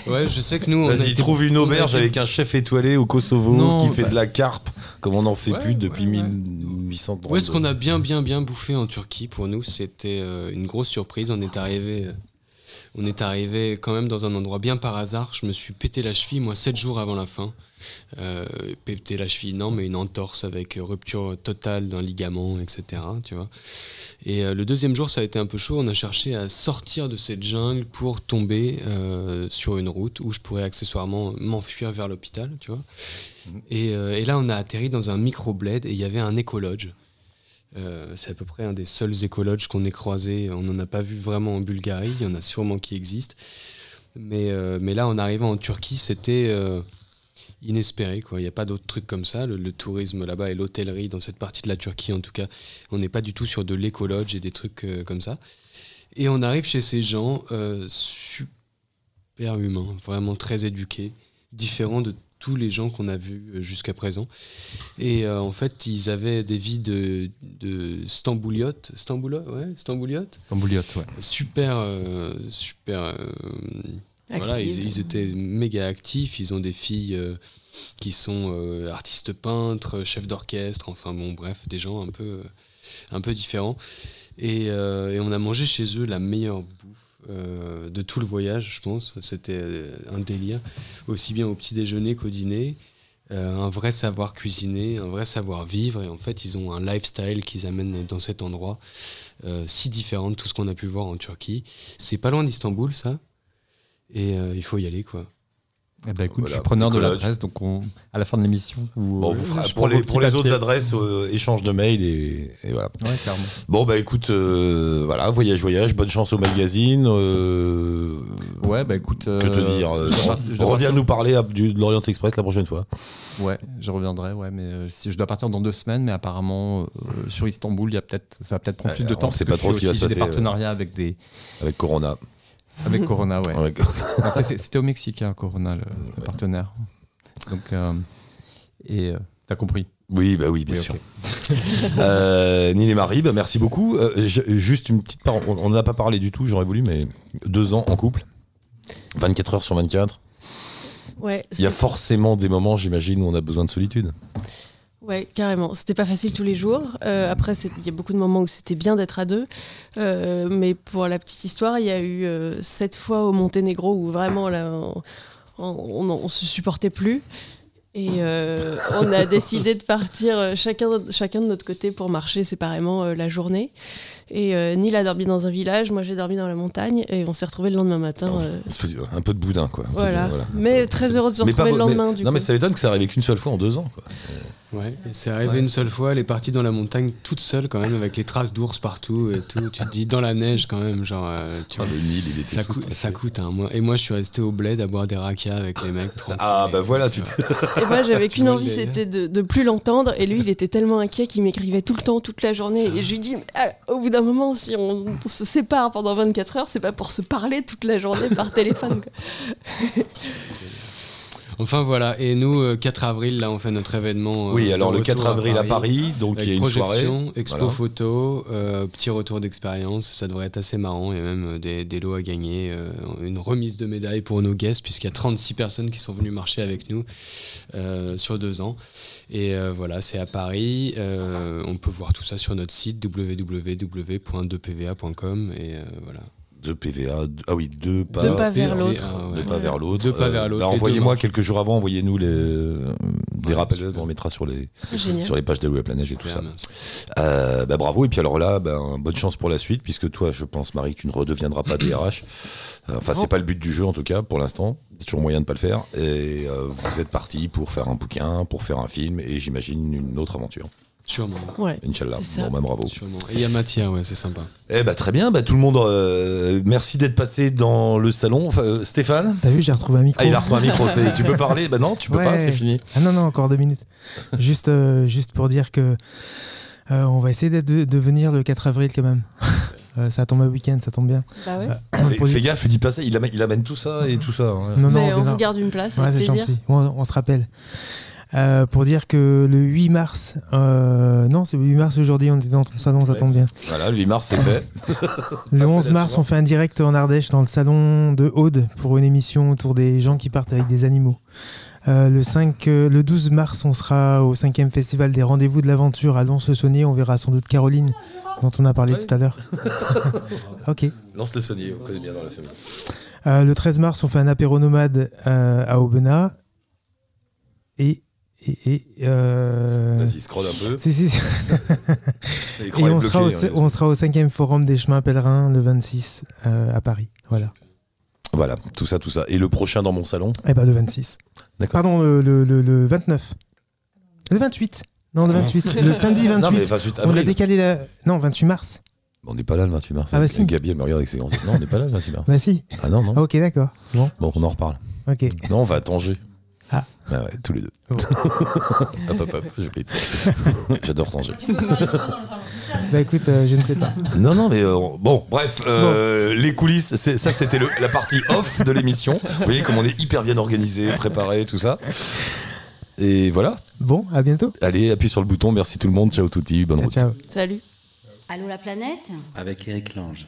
Ouais, je sais que nous. Vas-y, trouve une auberge avec un chef étoilé au Kosovo qui fait bah- de la carpe, comme on n'en fait plus depuis 1800 Où est-ce qu'on a bien, bien, bien bouffé en Turquie Pour nous, c'était euh, une grosse surprise. On est arrivé. Euh, on est arrivé quand même dans un endroit bien par hasard. Je me suis pété la cheville, moi, 7 jours avant la fin. Euh, péter la cheville, non, mais une entorse avec rupture totale d'un ligament, etc. Tu vois. Et euh, le deuxième jour, ça a été un peu chaud. On a cherché à sortir de cette jungle pour tomber euh, sur une route où je pourrais accessoirement m'enfuir vers l'hôpital, tu vois. Mhm. Et, et, là, on a atterri dans un micro-bled et il y avait un écologe Euh, c'est à peu près un des seuls écologes qu'on ait croisé. On n'en a pas vu vraiment en Bulgarie. Il y en a sûrement qui existent. Mais, euh, mais là, en arrivant en Turquie, c'était euh, inespéré. Quoi. Il n'y a pas d'autres trucs comme ça. Le, tourisme là-bas et l'hôtellerie, dans cette partie de la Turquie en tout cas, on n'est pas du tout sur de l'écologe et des trucs comme ça. Et on arrive chez ces gens super humains, vraiment très éduqués, différents de tous les gens qu'on a vus euh, jusqu'à présent. Et euh, en fait, ils avaient des vies de, de stambouliotes. Stambouliotes, ouais, stambouliotes. Stambouliotes, ouais. Super, euh, super. Voilà, ils, étaient méga actifs. Ils ont des filles qui sont artistes peintres, chefs d'orchestre, enfin bon, bref, des gens un peu, un peu différents. Et, et on a mangé chez eux la meilleure bouffe euh, de tout le voyage, je pense. C'était euh, un délire, aussi bien au petit déjeuner qu'au dîner. Euh, un vrai savoir cuisiner, un vrai savoir vivre. Et en fait, ils ont un lifestyle qu'ils amènent dans cet endroit, si différent de tout ce qu'on a pu voir en Turquie. C'est pas loin d'Istanbul, ça? Et il faut y aller, quoi. Eh ben, écoute, je suis preneur de l'adresse, donc à la fin de l'émission. Bon, pour les, pour les autres adresses, euh, échange de mails et, voilà. Bon, bah écoute, euh, voilà, voyage, voyage, bonne chance au magazine. Euh, ouais, bah écoute. que te dire Reviens nous parler de l'Orient Express la prochaine fois. Ouais, je reviendrai, ouais, mais si je dois partir dans deux semaines, mais apparemment sur Istanbul, il y a peut-être, ça va peut-être prendre plus de temps. C'est pas trop ce qui va se passer. des partenariats avec des. Avec Corona. Avec Corona, ouais. C'était au Mexique, hein, Corona, le, partenaire. Donc, euh, et euh, t'as compris oui, bah oui, bien sûr. [laughs] euh, Neil et Marie, bah merci beaucoup. Euh, juste une petite part, on n'en a pas parlé du tout, j'aurais voulu, mais deux ans en couple, 24 heures sur 24. Ouais, Il y a forcément des moments, j'imagine, où on a besoin de solitude. Ouais, carrément. C'était pas facile tous les jours. Euh, après, il y a beaucoup de moments où c'était bien d'être à deux. Euh, mais pour la petite histoire, il y a eu euh, sept fois au Monténégro où vraiment là, on, on, se supportait plus. Et on a [laughs] décidé de partir chacun, chacun de notre côté pour marcher séparément la journée. Et euh, Neil a dormi dans un village, moi j'ai dormi dans la montagne, et on s'est retrouvés le lendemain matin. Euh. Un peu de boudin, quoi. Voilà. Mais très heureux de se retrouver le lendemain. non, mais ça m'étonne que ça arrive qu'une seule fois en deux ans. Quoi. Ouais, c'est arrivé une seule fois, elle est partie dans la montagne toute seule quand même, avec les traces d'ours partout et tout. tu te dis, dans la neige quand même, genre. Euh, tu ah, le Nil, il était ça, coûte, ça coûte mois. Et moi, je suis resté au bled à boire des rakas avec les mecs. Ah, bah voilà, tu Et moi, j'avais [laughs] qu'une envie, c'était de, de, plus l'entendre. Et lui, il était tellement inquiet qu'il m'écrivait tout le temps, toute la journée. Et je lui dis, ah, au bout d'un moment, si on, se sépare pendant 24 heures, c'est pas pour se parler toute la journée par téléphone. [laughs] Enfin voilà, et nous, 4 euh, avril, là, on fait notre événement. Euh, oui, alors le 4 avril à Paris, donc il y a une soirée. expo photo, euh, petit retour d'expérience, ça devrait être assez marrant. Il y a même des, des lots à gagner, une remise de médailles pour nos guests, puisqu'il y a 36 personnes qui sont venues marcher avec nous sur deux ans. Et voilà, c'est à Paris. on peut voir tout ça sur notre site www.2pva.com. Et voilà deux PVA, ah oui, deux pas, deux pas vers l'autre. Deux pas vers l'autre. Deux pas vers l'autre. envoyez-moi quelques jours avant, envoyez-nous les, des rappels, on mettra sur les, sur les pages de la planète et tout ça. Euh, bah, bravo, et puis alors là, bah, bonne chance pour la suite, puisque toi, je pense, Marie, tu ne redeviendras pas DRH. Enfin, c'est pas le but du jeu en tout cas, pour l'instant. C'est toujours moyen de pas le faire. Et euh, vous êtes parti pour faire un bouquin, pour faire un film, et j'imagine une autre aventure. Sûrement. Ouais, Inch'Allah. Bon, bah, bravo. Sûrement. Et il y a matière, ouais, c'est sympa. Eh bah, très bien, bah, tout le monde, euh, merci d'être passé dans le salon. Euh, Stéphane T'as vu, j'ai retrouvé un micro. Ah, il a retrouvé un micro. tu peux parler Bah non, tu peux pas, c'est fini. Ah non, non, encore deux minutes. juste, euh, juste pour dire que on va essayer de, de, venir le 4 avril quand même. [laughs] ça tombe un week-end, ça tombe bien. Bah ouais. fais, gaffe, il dit pas ça, il amène, il amène tout ça et tout ça. Hein. Non, non, on, vous garde une place. Ouais, c'est gentil. on se rappelle. Euh, pour dire que le 8 mars, euh, non, c'est le 8 mars aujourd'hui, on était dans ton salon, ça tombe bien. Voilà, le 8 mars, c'est fait. [laughs] le 11 mars, on fait un direct en Ardèche dans le salon de Aude pour une émission autour des gens qui partent avec des animaux. Euh, le, 5, le 12 mars, on sera au 5e festival des rendez-vous de l'aventure à Lons-le-Saunier. On verra sans doute Caroline, dont on a parlé tout à l'heure. [laughs] ok. Lons-le-Saunier, on connaît bien dans la famille. le 13 mars, on fait un apéro nomade à Aubenas. Et et, euh... Vas-y, scroll un peu. Si, si, [laughs] et on, sera au, hein, on sera au cinquième forum des chemins pèlerins le 26 euh, à Paris. Voilà. Voilà, tout ça, tout ça. Et le prochain dans mon salon? Eh ben le 26. D'accord. Pardon, le, le, le, 29. Le 28. Non, le 28. le samedi 28. Non, mais 28 on a décalé la. Non, 28 mars. On n'est pas là le 28 mars. Ah bah si. Gabi, elle me regarde avec ses grands yeux. Non, on n'est pas là le 28 mars. Bah si. Ah non, non. Ah, ok, d'accord. Bon, Bon, on en reparle. ok. Non, on va à Tanger. Ah. Bah ouais, tous les deux. Bon. [laughs] hop, hop, hop. J'adore Tanger. Bah écoute, euh, je ne sais pas. Non, non, mais euh, bon, bref, euh, les coulisses, ça c'était la partie off de l'émission. Vous voyez comme on est hyper bien organisé, préparé, tout ça. Et voilà. Bon, à bientôt. Allez, appuie sur le bouton. Merci tout le monde. Ciao touti. Bonne Ciao, route. ciao. Salut. Allô la planète? Avec Eric Lange.